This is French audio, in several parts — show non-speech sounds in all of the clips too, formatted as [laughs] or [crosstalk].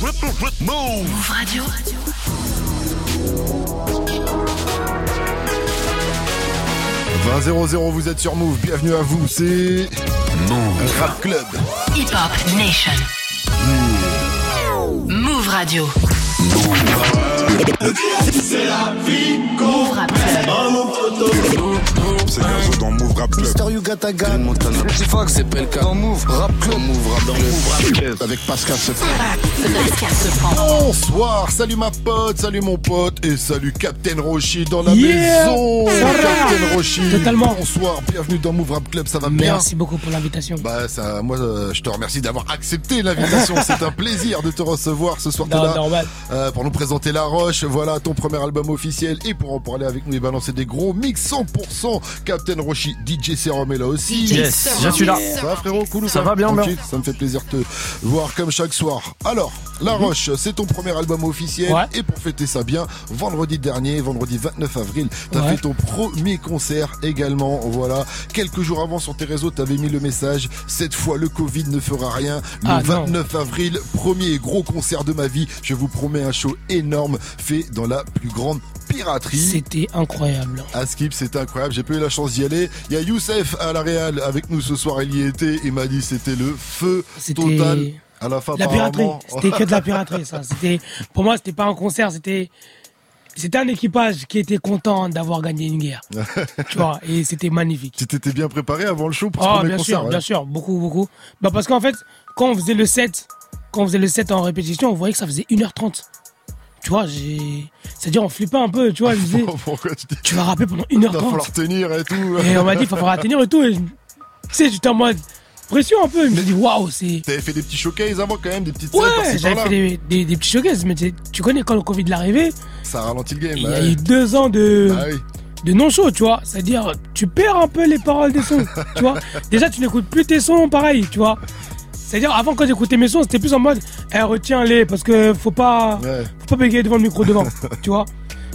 Move Radio. « 20 vous êtes sur Move, bienvenue à vous, c'est Move Rap Club. Hip Hop Nation. Move Radio. C'est la vie qu'on Move Rap Club. C'est Gazo dans Move Rap Club. Mister Yuga Gun, Montana. Petit Fox, c'est Pelka. Dans Move Rap Club. Move Rap Club. Avec Pascal Sefran. Pascal Sefran. Bonsoir, salut ma pote, salut mon pote et salut Captain Roshi dans la Yeah, maison. Captain Roshi. Totalement. Bonsoir, bienvenue dans Move Rap Club, ça va bien Merci beaucoup pour l'invitation. Bah ça, moi euh, je te remercie d'avoir accepté l'invitation. [laughs] C'est un plaisir de te recevoir ce soir. Non, là, normal. euh, pour nous présenter La Roche. Voilà ton premier album officiel et pour en parler avec nous et balancer des gros mix 100% Captain Roshi, DJ Serum est là aussi. Yes, je suis là. Ça va frérot, cool Ça va bien, Ça me fait plaisir de te voir comme chaque soir. Alors, La Roche, c'est ton premier album officiel Mhm. Ouais. et pour fêter ça bien, vendredi dernier, vendredi 29 avril, t'as Ouais. fait ton premier concert également. Voilà, quelques jours avant sur tes réseaux, t'avais mis le message cette fois le Covid ne fera rien. Le Ah, non. 29 avril, premier gros concert de ma vie. Je vous promets un show énorme fait dans la plus grande piraterie. C'était incroyable. À Skip, c'était incroyable. J'ai pas eu la chance d'y aller. Il y a Youssef à la Real avec nous ce soir. Il y était. Il m'a dit c'était le feu total. À la fin, la piraterie. C'était que de la [laughs] piraterie, ça. C'était, pour moi, c'était pas un concert, c'était, c'était un équipage qui était content d'avoir gagné une guerre. [laughs] tu vois, et c'était magnifique. Tu t'étais bien préparé avant le show pour ce Oh, premier bien concert sûr, ouais. bien sûr, beaucoup, beaucoup. Bah, parce qu'en fait, quand on faisait le set, quand on faisait le set en répétition, on voyait que ça faisait 1h30. Tu vois, j'ai, c'est-à-dire, on flippait un peu, tu vois, je disais, [laughs] Pourquoi tu dis tu vas rapper pendant Il va falloir 1h30. tenir et tout. Et on m'a dit, il va falloir tenir et tout. Et, je- tu sais, j'étais en mode pression un peu. Je me suis dit, waouh, c'est. T'avais fait des petits showcases avant quand même, des petites Ouais, j'avais fait des, des, des petits showcases, mais tu connais quand le Covid est arrivé, Ça ralentit le game. il y bah a ouais. eu deux ans de, Bah oui. de non-show, tu vois. C'est-à-dire, tu perds un peu les paroles des sons, tu vois. [laughs] Déjà, tu n'écoutes plus tes sons pareil, tu vois. C'est-à-dire, avant, quand j'écoutais mes sons, c'était plus en mode, eh, retiens-les, parce que faut pas, Ouais. faut pas bégayer devant le micro devant, [laughs] tu vois.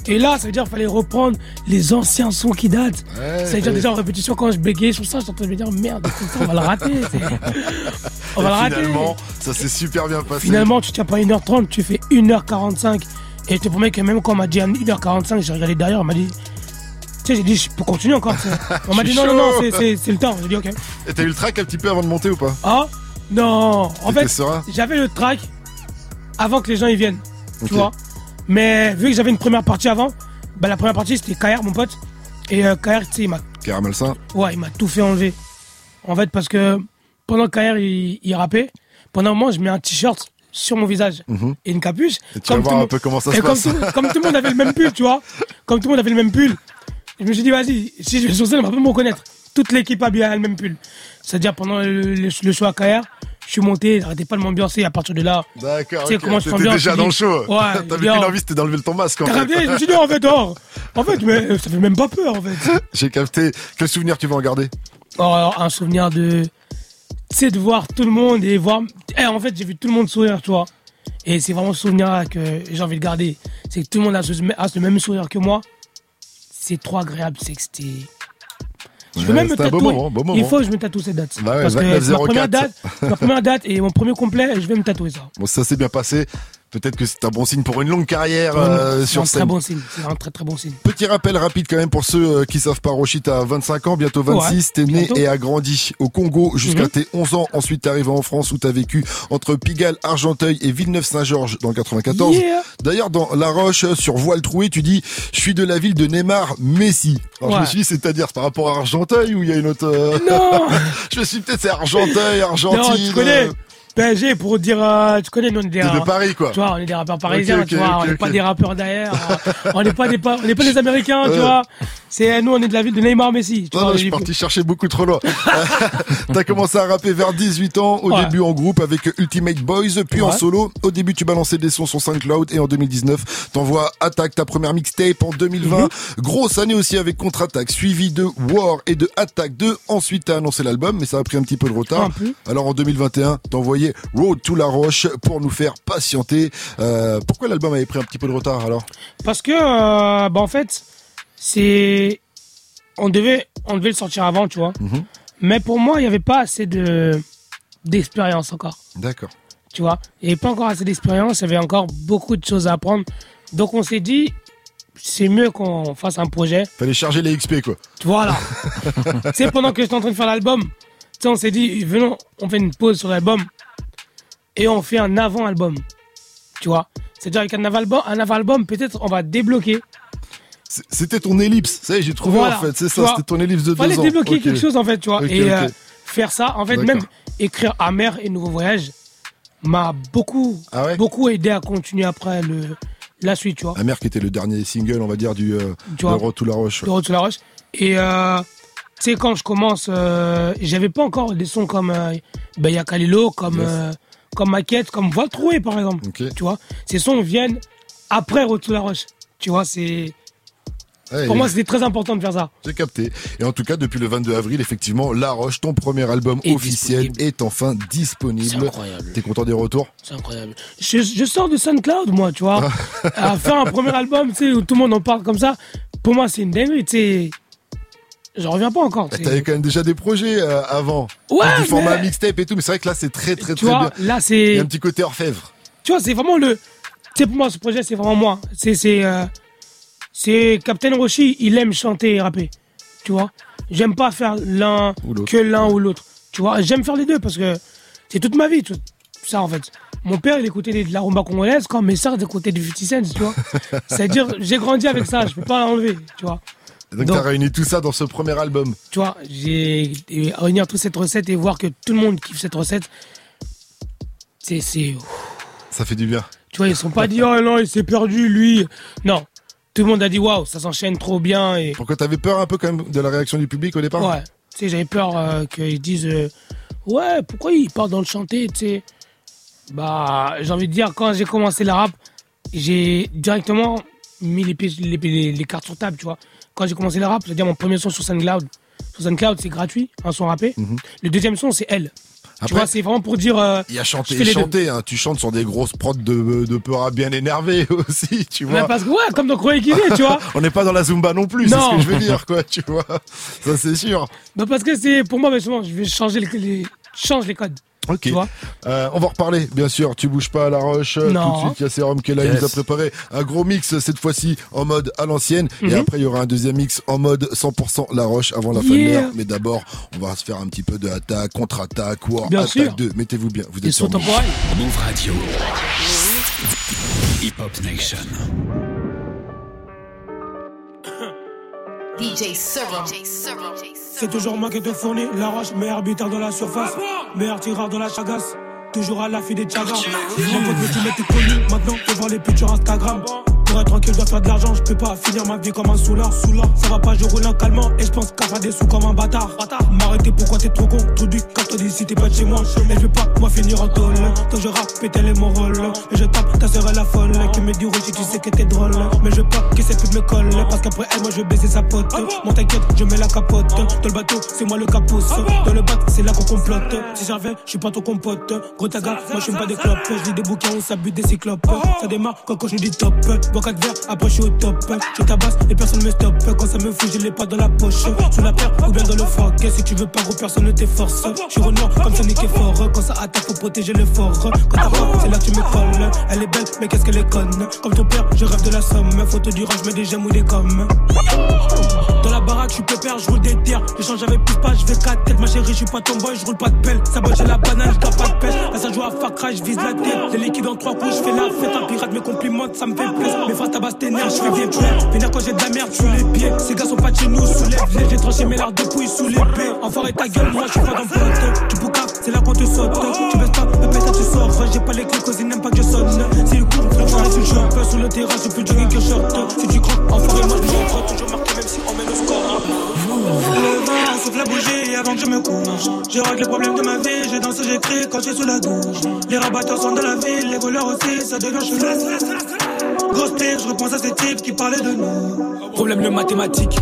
Et là, ça veut dire qu'il fallait reprendre les anciens sons qui datent. Ouais, ça veut dire déjà en répétition, quand je bégayais sur ça, j'étais en train de me dire, merde, on va le rater. [laughs] on va le rater. finalement, ça s'est super bien passé. Finalement, tu tiens pas 1h30, tu fais 1h45. Et je te promets que même quand on m'a dit 1h45, j'ai regardé derrière, on m'a dit. Tu sais, j'ai dit, je peux continuer encore. [laughs] On m'a dit, non, non, non, c'est le temps. J'ai dit, ok. Et t'as eu le track un petit peu avant de monter ou pas? Ah, non. En fait, serein j'avais le track avant que les gens y viennent. Tu vois. Mais vu que j'avais une première partie avant, bah, la première partie, c'était KR, mon pote. Et euh, KR, tu sais, il m'a Caramel Saint. Ouais, il m'a tout fait enlever. En fait, parce que pendant que KR il, il rappait, pendant un moment, je mets un t-shirt sur mon visage et une capuche. Mhm. Et tu vas tout voir un peu comment ça se comme passe. Tout, comme tout le monde avait le même pull, tu vois. Comme tout le monde avait le même pull. Je me suis dit, vas-y, si je vais sur scène, on va pas me reconnaître. Toute l'équipe a bien le même pull. C'est-à-dire, pendant le, le, le show à KR, je suis monté, j'arrêtais pas de m'ambiancer à partir de là. D'accord. Tu sais comment je T'étais déjà dans le show. Ouais, [laughs] T'avais qu'une envie, c'était d'enlever ton masque en T'as fait. je me suis dit, en fait, oh, en fait, mais ça fait même pas peur, en fait. [laughs] J'ai capté. Quel souvenir tu vas en garder? Oh, alors, un souvenir de. Tu sais, de voir tout le monde et voir. Eh, en fait, j'ai vu tout le monde sourire, tu vois. Et c'est vraiment ce souvenir-là que j'ai envie de garder. C'est que tout le monde a ce, a ce même sourire que moi. C'est trop agréable. C'est que c'était. Je peux même me tatouer. moment, beau Il moment. faut que je me tatoue cette date. Bah ouais, Parce que 29 c'est ma première 04. date, ma première date et mon premier complet, je vais me tatouer ça. Bon, ça s'est bien passé. Peut-être que c'est un bon signe pour une longue carrière euh, c'est sur un très scène. bon signe. C'est un très très bon signe. Petit rappel rapide quand même pour ceux euh, qui savent pas, Roshi, t'as 25 ans, bientôt 26, Ouais, t'es né et a grandi au Congo jusqu'à Mhm. tes 11 ans. Ensuite, t'es arrivé en France où t'as vécu entre Pigalle, Argenteuil et Villeneuve-Saint-Georges dans le 94. Yeah. D'ailleurs, dans La Roche, sur Voile Troué, tu dis, je suis de la ville de Neymar, Messi. Alors, je me suis dit, c'est-à-dire, c'est par rapport à Argenteuil ou il y a une autre, euh, Non [laughs] je me suis dit, peut-être c'est Argenteuil, Argentine. Non, tu connais euh, PSG pour dire. euh, tu connais, nous, on est des. T'es de Paris, quoi. Tu vois, on est des rappeurs parisiens, tu vois, on n'est pas des rappeurs derrière, euh, [laughs] on n'est pas des on n'est pas des Américains, tu Ouais. vois. C'est nous, on est de la ville de Neymar Messi. Tu Non, vois, non, on je suis parti chercher beaucoup trop loin. [laughs] [laughs] T'as commencé à rapper vers 18 ans, au Ouais. début en groupe avec Ultimate Boys, puis en solo. Au début, tu balançais des sons sur SoundCloud et en 2019, t'envoies Attack, ta première mixtape en 2020. Mhm. Grosse année aussi avec Contre-Attaque, suivi de War et de Attack 2. Ensuite, t'as annoncé l'album, mais ça a pris un petit peu de retard. Alors en 2021, t'envoyais Road to la Roche pour nous faire patienter. Euh, pourquoi l'album avait pris un petit peu de retard alors? Parce que, euh, bah, en fait, c'est. On devait, on devait le sortir avant, tu vois. Mhm. Mais pour moi, il n'y avait pas assez de d'expérience encore. D'accord. Tu vois, il n'y avait pas encore assez d'expérience, il y avait encore beaucoup de choses à apprendre. Donc on s'est dit, c'est mieux qu'on fasse un projet. Fallait charger les XP, quoi. Voilà. [laughs] tu sais, pendant que j'étais en train de faire l'album, tu sais, on s'est dit, venons, on fait une pause sur l'album et on fait un avant-album. Tu vois? C'est-à-dire avec un avant-album, un avant-album, peut-être on va débloquer. C'était ton ellipse, ça j'ai trouvé Voilà. en fait, c'est ça, c'était ton ellipse de Fallait deux ans. débloquer quelque chose en fait, tu vois. Et euh, faire ça, en fait, même écrire Amer et Nouveau Voyage m'a beaucoup, Ah ouais? beaucoup aidé à continuer après le, la suite, tu vois. Amère qui était le dernier single, on va dire, du euh, Tu vois. de Road to la Roche. de Road to la Roche. Et euh, tu sais, quand je commence, euh, j'avais pas encore des sons comme euh, ben, y a Kalilo, comme, Yes. Comme Maquette, comme Va trouver par exemple. Tu vois, ces sons viennent après to la Roche. Tu vois, c'est Ouais, pour moi c'était très important de faire ça. J'ai capté. Et en tout cas, depuis le 22 avril, effectivement, La Roche, ton premier album Est officiel, disponible. est enfin C'est disponible. incroyable. T'es content des retours? C'est incroyable. Je, je sors de SoundCloud, moi, tu vois. [laughs] à faire un premier album, tu sais, où tout le monde en parle comme ça, pour moi, c'est une dinguerie, tu sais. J'en reviens pas encore. tu sais. T'avais quand même déjà des projets euh, avant. Ouais, Du format mais- mixtape et tout, mais c'est vrai que là, c'est très, très, Tu très vois, bien. là, Il c'est. y a un petit côté orfèvre. Tu vois, c'est vraiment le. Tu pour moi, ce projet, c'est vraiment moi. C'est. C'est. euh, c'est Captain Roshi, il aime chanter et rapper. Tu vois? J'aime pas faire l'un, que l'un ou l'autre. Tu vois? J'aime faire les deux parce que c'est toute ma vie, tout ça, en fait. Mon père, il écoutait de la rumba congolaise quand mes sœurs écoutaient du 50 Cent, tu vois? [laughs] C'est-à-dire, j'ai grandi avec ça, je peux pas l'enlever, tu vois? Donc, Donc- t'as réuni tout ça dans ce premier album. tu vois, j'ai réunir toute cette recette et voir que tout le monde kiffe cette recette, c'est, c'est, Ça fait du bien. tu vois, ils sont pas dit oh non, il s'est perdu lui. Non, tout le monde a dit waouh, ça s'enchaîne trop bien et Pourquoi t'avais peur un peu quand même de la réaction du public au départ? Ouais, tu sais, j'avais peur euh, qu'ils disent euh, ouais, pourquoi il part dans le chanter, tu sais? Bah, j'ai envie de dire quand j'ai commencé la rap, j'ai directement mis les, pieds- les, les, les cartes sur table, tu vois. Quand j'ai commencé la rap, c'est-à-dire mon premier son sur SoundCloud. Sur SoundCloud, c'est gratuit, un son rappé. Le deuxième son, c'est elle. tu vois, c'est vraiment pour dire. euh, Il y a chanté et chanté, hein. tu chantes sur des grosses prods de, de peur à bien énervé [laughs] aussi, tu Mais vois. parce que, ouais, comme dans est, tu vois. [laughs] On n'est pas dans la Zumba non plus, c'est ce Non. que je veux dire, quoi, tu vois. Ça, c'est sûr. Bah, parce que c'est, pour moi, justement, je vais changer les, les- change les codes. Ok. Tu vois Euh, on va reparler, bien sûr. Tu bouges pas à la roche. Non. Tout de suite, il y a Serum qui est là. Il nous a préparé un gros mix cette fois-ci en mode à l'ancienne. Et Mhm. après, il y aura un deuxième mix en mode 100% la roche avant la fin de l'heure. Mais d'abord, on va se faire un petit peu de attaque, contre-attaque, war, Bien attaque sûr. 2. Mettez-vous bien. Vous êtes sur. Move Radio. Hip Hop Nation. DJ Serum. C'est toujours moi qui te fournis la roche, meilleur buteur dans la surface, meilleur tireur dans la chagasse. Toujours à la fille des chagas. Mon pote, mais tu m'étais connu. Maintenant, faut voir les putes sur Instagram. Pour être tranquille, je dois faire de l'argent. Je peux pas finir ma vie comme un soulard. soulard. Ça va pas, je roule un calmant. Et je pense qu'à faire des sous comme un bâtard. M'arrêter, pourquoi t'es trop con? Tout du casse-toi d'ici, t'es pas de chez moi. Et je veux pas, moi, finir en tôle. Tant je rappe, péter les mon rôle. Et je tape, ta sœur est la folle. Qui me dit, Roger, tu sais que t'es drôle. Mais je veux pas que cette pute me colle. Parce qu'après elle, moi, je vais baiser sa pote. Mon t'inquiète, je mets la capote. Dans le bateau, c'est moi le capot. Dans le bac, c'est là qu'on complote. Si reviens, je suis pas ton compote. Gros taga, moi, je fume pas des clopes. Je lis des bouquins où ça bute des cyclopes. Ça démarre quand, quand je dis top. Bois 4 verres, après je suis au top. Je tabasse et personne me stoppe. Quand ça me fout, je l'ai pas dans la poche. Sous la paire ou bien dans le froc. Si tu veux pas, gros, personne ne t'efforce. Je suis renoir comme Sonic est fort. Quand ça attaque, faut protéger le fort. Quand t'as c'est là que tu me colles. Elle est belle, mais qu'est-ce qu'elle est conne? Comme ton père, je rêve de la somme. Photo du rang, je mets des gemmes ou des coms. Dans la baraque, je suis pépère, je roule des tirs. J'échange avec plus pas, je fais 4 têtes. Ma chérie, je suis pas ton boy, je roule pas de pelle. Ça j'ai la banane, je pas de pêche. Là, ça joue à Far je vise la tête. Les liquides en trois coups, je fais la fête. Un pirate me complimente, ça me fait plaisir. Mes phrases tabassent tes nerfs, je fais des plaies. Vénère quand j'ai de la merde sous les pieds. Ces gars sont pas de chez nous, soulève-les. J'ai tranché mes lards de couilles sous l'épée. Enfoiré ta gueule, moi, je suis pas dans pote. Tu boucaves, c'est là qu'on te saute. Tu baisses pas, le pétard, tu sors. J'ai pas les clés, cause ils n'aiment pas que je sonne. Si le coup, le je suis un peu sous le terrain, je peux jogging que short. Si tu crois, enfoiré, moi, je me. Toujours marqué, même si on mène au score. Le vent souffle la bougie avant que je me couche. Je règle les problèmes de ma vie, j'ai dansé, j'écris quand je suis sous la douche. Les rabatteurs sont de la ville, les voleurs aussi, ça devient chelou. Grosse pire, je repense à ces types qui parlaient de nous. Problème de mathématiques.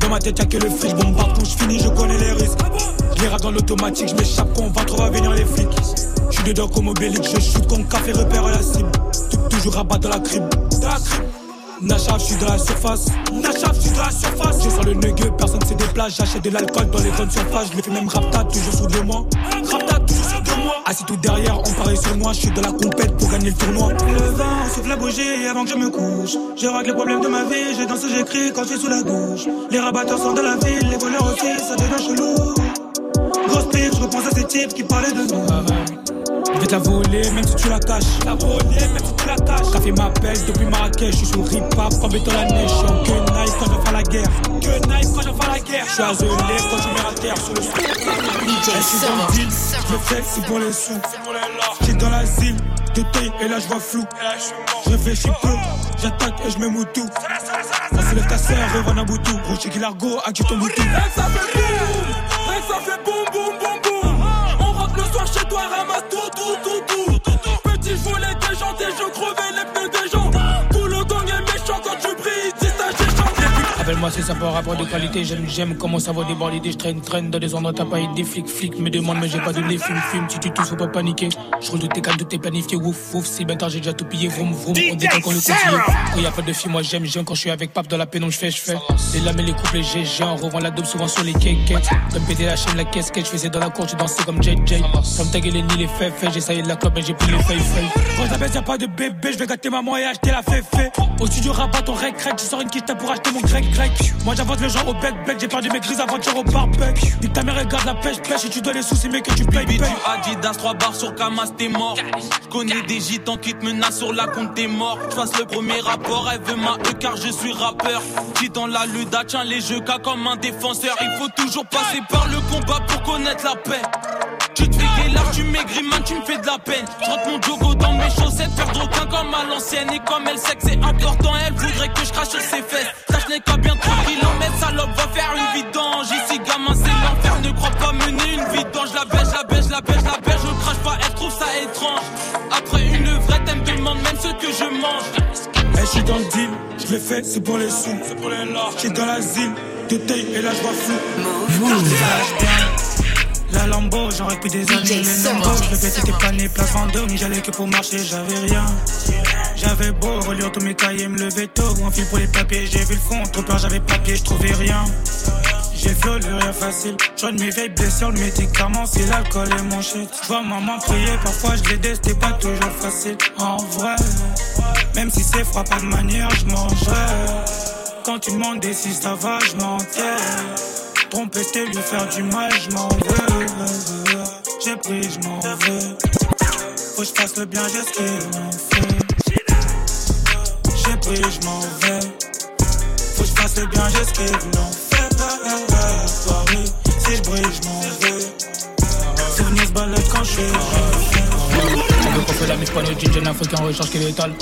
Dans ma tête, y'a que le fric, bombarde quand je finis, je connais les risques. Je les dans l'automatique, je m'échappe quand on va trop va venir les flics. Je suis dedans comme Obélix, je shoot comme café, repère à la cible. Tou- Toujours dans la crib. Dans la crib. Nachaf, je suis dans la surface. Nachaf, je suis dans la surface. Je sens le negueux, personne se déplace. J'achète de l'alcool dans les bonnes surfaces. Je le fais même rapta, toujours sous de moi. Rapta, toujours. Assis tout derrière, on parie sur moi, je suis dans la compète pour gagner le tournoi. Le vent, on souffle la bougie avant que je me couche. Je règle les problèmes de ma vie, j'ai dansé, j'écris quand je suis sous la douche. Les rabatteurs sont de la ville, les voleurs aussi, ça devient chelou. Grosse pipe, je repense à ces types qui parlaient de nous. Je vais te la voler, même si tu la caches. La voler, même si tu la caches. Café m'appelle depuis Marrakech, je suis sur rip-hop, en béton la neige. Je suis en knife quand je fais la guerre. Que knife quand je fais la guerre. Je suis azelé quand je mets la terre sur le sol. Je suis dans le deal, je le fais, c'est pour les sous. J'suis dans l'asile, de taille et là je vois flou. Je réfléchis peu, j'attaque et je mets moutou. On se lève ta sœur, Revan Aboutou. Rocher qui l'argot, actu ton Et ça fait Appelle-moi c'est ça par rapport de qualité, j'aime, j'aime comment ça va déborder, je traîne, traîne dans des endroits t'as pas des flics, flics me demandent mais j'ai pas donné, fume, fume, si tu touches faut pas paniquer. Je roule de tes cannes, tout est planifié, ouf, ouf, si ben tard j'ai déjà tout pillé, vroom, vroom, on dit qu'on le continue. Quand y a pas de filles, moi j'aime, j'aime quand je suis avec Pape dans la pénombre, je fais, je fais. Les lames et les couples, j'ai, j'ai, on revend la dope souvent sur les cakes, Comme péter la chaîne, la casquette, je faisais dans la cour, j'ai dansé comme JJ. Comme taguer les nids, les faits, faits, j'essayais de la clope, mais j'ai pris les feuilles, feuilles. Quand j'abaisse, y'a pas de bébé, je vais gâter maman et acheter la féfé. Au studio rabat ton rec rec, je sors une quiche pour acheter mon grec Moi j'avance les gens au bec bec, j'ai perdu mes grises aventures au barbecue. Dis que ta mère regarde la pêche pêche et tu dois les soucis, mais que tu payes Baby, paye. tu Adidas, 3 barres sur Kamas, t'es mort. Je connais des gitans qui te menacent sur la compte, t'es mort. Je fasse le premier rapport, elle veut ma E car je suis rappeur. Qui dans la luda, tiens les jeux cas comme un défenseur. Il faut toujours passer par le combat pour connaître la paix. Tu te fais là, tu maigris, man, tu me fais de la peine. Je rentre mon jogo dans mes chaussettes, perdre aucun comme à l'ancienne. Et comme elle sait que c'est important, elle voudrait que je crache sur ses fesses. Ça, je n'ai qu'à bien 3 kilomètres, salope va faire une vidange. Ici, gamin, c'est l'enfer, ne crois pas mener une vidange. La bêche, la bêche, la bêche, la bêche, je crache pas, elle trouve ça étrange. Après une levrette, elle me demande même ce que je mange. Eh, je suis dans le deal, je l'ai fait, c'est pour les sous. C'est pour les lards. J'suis dans l'asile, de taille et là je vois flou. La Lambo, j'aurais pu des années. Les Lambo, je le fais, c'était plané, place Vendôme. J'allais que pour marcher, j'avais rien. J'avais beau relire tous mes cahiers, me lever tôt. Un fil pour les papiers, j'ai vu le fond. Trop peur, j'avais papier, je trouvais rien. J'ai violé, rien facile. J'en mes vieilles blessures, le médicament, c'est l'alcool et mon shit. J'vois maman prier, parfois je l'aidais, c'était pas toujours facile. En vrai, même si c'est froid, pas de manière, je mangerai. Quand tu demandes si ça va, je. Tromper, c'était lui faire du mal, je m'en veux. J'ai pris, je m'en veux. Faut que je fasse le bien, j'ai ce qu'il m'en fait. J'ai pris, je m'en vais. Faut que je fasse le bien, j'ai ce qu'il m'en fait. Soirée, si je brille, je m'en vais. Souvenir se balade quand je suis On qu'on fait la mise pas nos jeans, africain recharge qui est létal.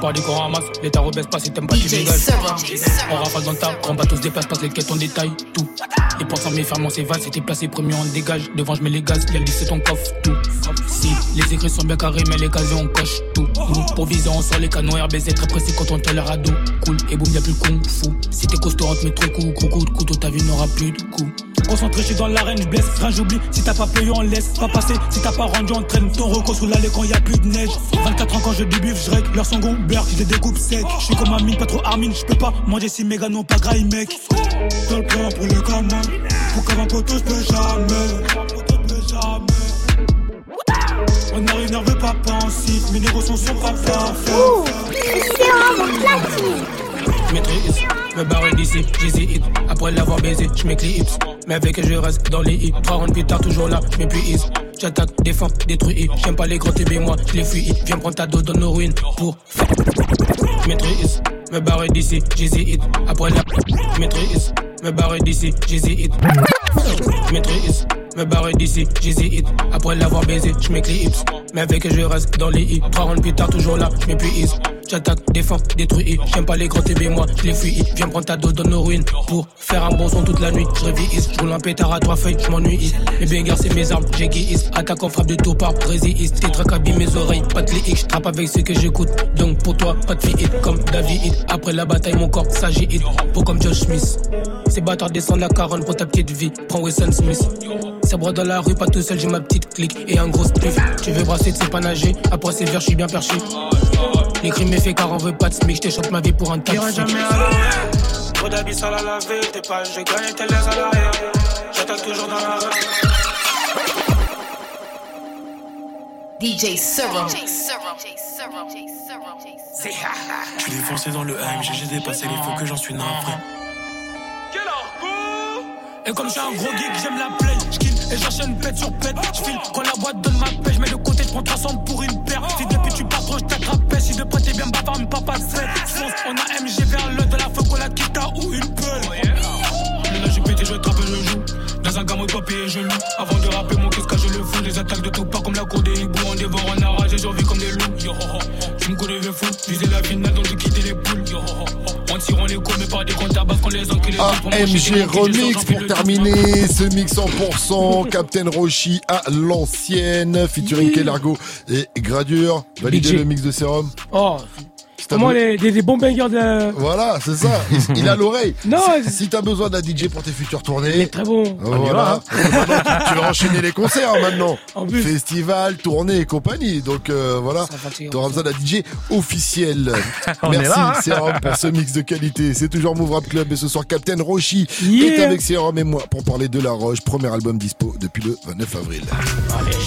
Pas des qu'on ramasse, l'état rebaisse pas si t'aimes pas tu dégages. Seven. On rafale dans ta, grand bateau se déplace, passe les quêtes en détail, tout. Les portes fermées, fermement s'évadent, c'était placé, premier on dégage. Devant je mets les gaz, y'a le c'est ton coffre, tout. Si, les écrits sont bien carrés, mais les casiers on coche, tout. Nous, viser, on sort les canons RBZ, très pressé quand on t'a l'air. Cool, et boum, y'a plus le kung fu. Si t'es costaud, trop le coup, gros coup de couteau, ta vie n'aura plus de coup. Concentré, je suis dans l'arène, je blesse, rien j'oublie. Si t'as pas payé, on laisse pas passer. Si t'as pas rendu, on traîne ton reco sous l'allée quand y a plus de neige. 24 ans quand je débuffe, je règle leur son gomber, je les découpe sec. Je suis comme un mine, pas trop armine, je peux pas manger si méga non pas graille, mec. Dans le plan pour le gamin, pour qu'avant poteau, je peux jamais. On arrive nerveux, pas pensif, mes négros sont sur pas parfaits. Je maîtrise, me barre d'ici, j'hésite. Après l'avoir baisé, je m'éclipse. Mais avec je reste dans les hits. Trois rounds plus tard, toujours là, je m'épuise. J'attaque, défends, détruis. J'aime pas les gros TB, moi, je les fuis. Viens prendre ta dose dans nos ruines pour maîtrise, me barre d'ici, j'hésite. Après la. Maîtrise, me barre d'ici, j'hésite. Maîtrise, me barre d'ici, j'hésite. Après l'avoir baisé, je m'éclipse. Mais avec je reste dans les hits. Trois rounds plus tard, toujours là, je m'épuise. J'attaque, défends, détruis. J'aime pas les gros TB, moi, je les fuis. Viens prendre ta dose dans nos ruines pour faire un bon son toute la nuit. Je révise, je roule un pétard à trois feuilles, je m'ennuie. Mes bangers, c'est mes armes, j'ai guise. Attaque en frappe de tout part, résiste. Tes abîment mes oreilles, pas de je trappe avec ce que j'écoute. Donc pour toi, pas de fille comme David. Après la bataille, mon corps s'agite. Pour comme Josh Smith. Ces bâtards descendent la caronne pour ta petite vie. Prends Wilson Smith. Bras dans la rue, pas tout seul, j'ai ma petite clique et un gros spliff. Tu veux brasser, tu sais pas nager. Après c'est vert, je suis bien perché. Les crimes est fait car on veut pas de smic, je te chante ma vie pour un tas de jamais à l'arrière. Trop d'habits sales à laver, t'es pas, je gagne tes laisse à l'arrière. J'attaque toujours dans la rue. DJ Serum. Je suis défoncé dans le AMG, j'ai dépassé les feux que j'en suis navré. Et comme je suis un gros geek, j'aime la play. J'kill et j'enchaîne pète sur pète. J'file quand la boîte donne ma paix. J'mets de côté, j'prends 300 pour une paire. Si depuis tu pars trop, j't'attrape. De pote t'es bien bavard, mais papa fait. Fonce, on a MG vers le de la feu, la kita ou une peule. Mais là j'ai pété, je trappe le joue. Dans un gamme de papier, je loue. Avant de rapper, mon qu'est-ce que je le fous. Les attaques de tout pas comme la cour des hiboux. On dévore, on arrache et j'envie comme des loups. Yo ho ho. Tu me connais, je fou. Visais la finale, donc j'ai quitté les poules. Yo ho ho. On tire, on les court, mais pas des comptes à base qu'on les enculés. AMG Remix pour terminer ce mix 100% [laughs] Captain Roshi à l'ancienne featuring Kelargo et Gradure. Validez le mix de sérum. Oh, comment les, des, des bons bangers de. Voilà, c'est ça. Il, il a l'oreille. [laughs] Non, Si, si t'as besoin d'un DJ pour tes futures Il est tournées. très bon. Voilà. [laughs] Maintenant, tu, tu vas enchaîner les concerts maintenant. En plus. Festival, tournée et compagnie. Donc euh, voilà, t'auras besoin d'un DJ officiel. [laughs] Merci hein. Serum pour ce mix de qualité. C'est toujours Move Rap Club et ce soir Captain Roshi Yeah. est avec Serum et moi pour parler de La Roche, premier album dispo depuis le 29 avril.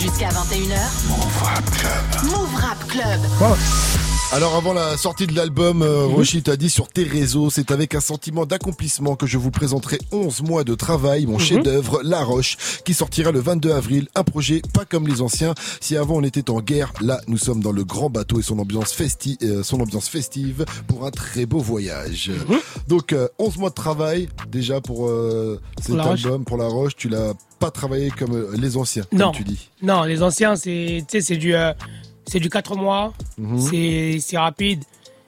Jusqu'à 21h. Move Rap Club. Move Rap Club. Alors avant la sortie de l'album, euh, Mhm. Roshi t'a dit sur tes réseaux, c'est avec un sentiment d'accomplissement que je vous présenterai 11 mois de travail, Mhm. mon chef-d'œuvre, La Roche, qui sortira le 22 avril. Un projet pas comme les anciens. Si avant on était en guerre, là nous sommes dans le grand bateau et son ambiance, festi euh, son ambiance festive pour un très beau voyage. Mhm. Donc euh, 11 mois de travail déjà pour euh, cet Roche. album, pour La Roche. Tu l'as pas travaillé comme euh, les anciens, Non. comme tu dis. Non, les anciens, c'est tu sais, c'est du, euh, c'est du 4 mois. Mhm. C'est c'est rapide.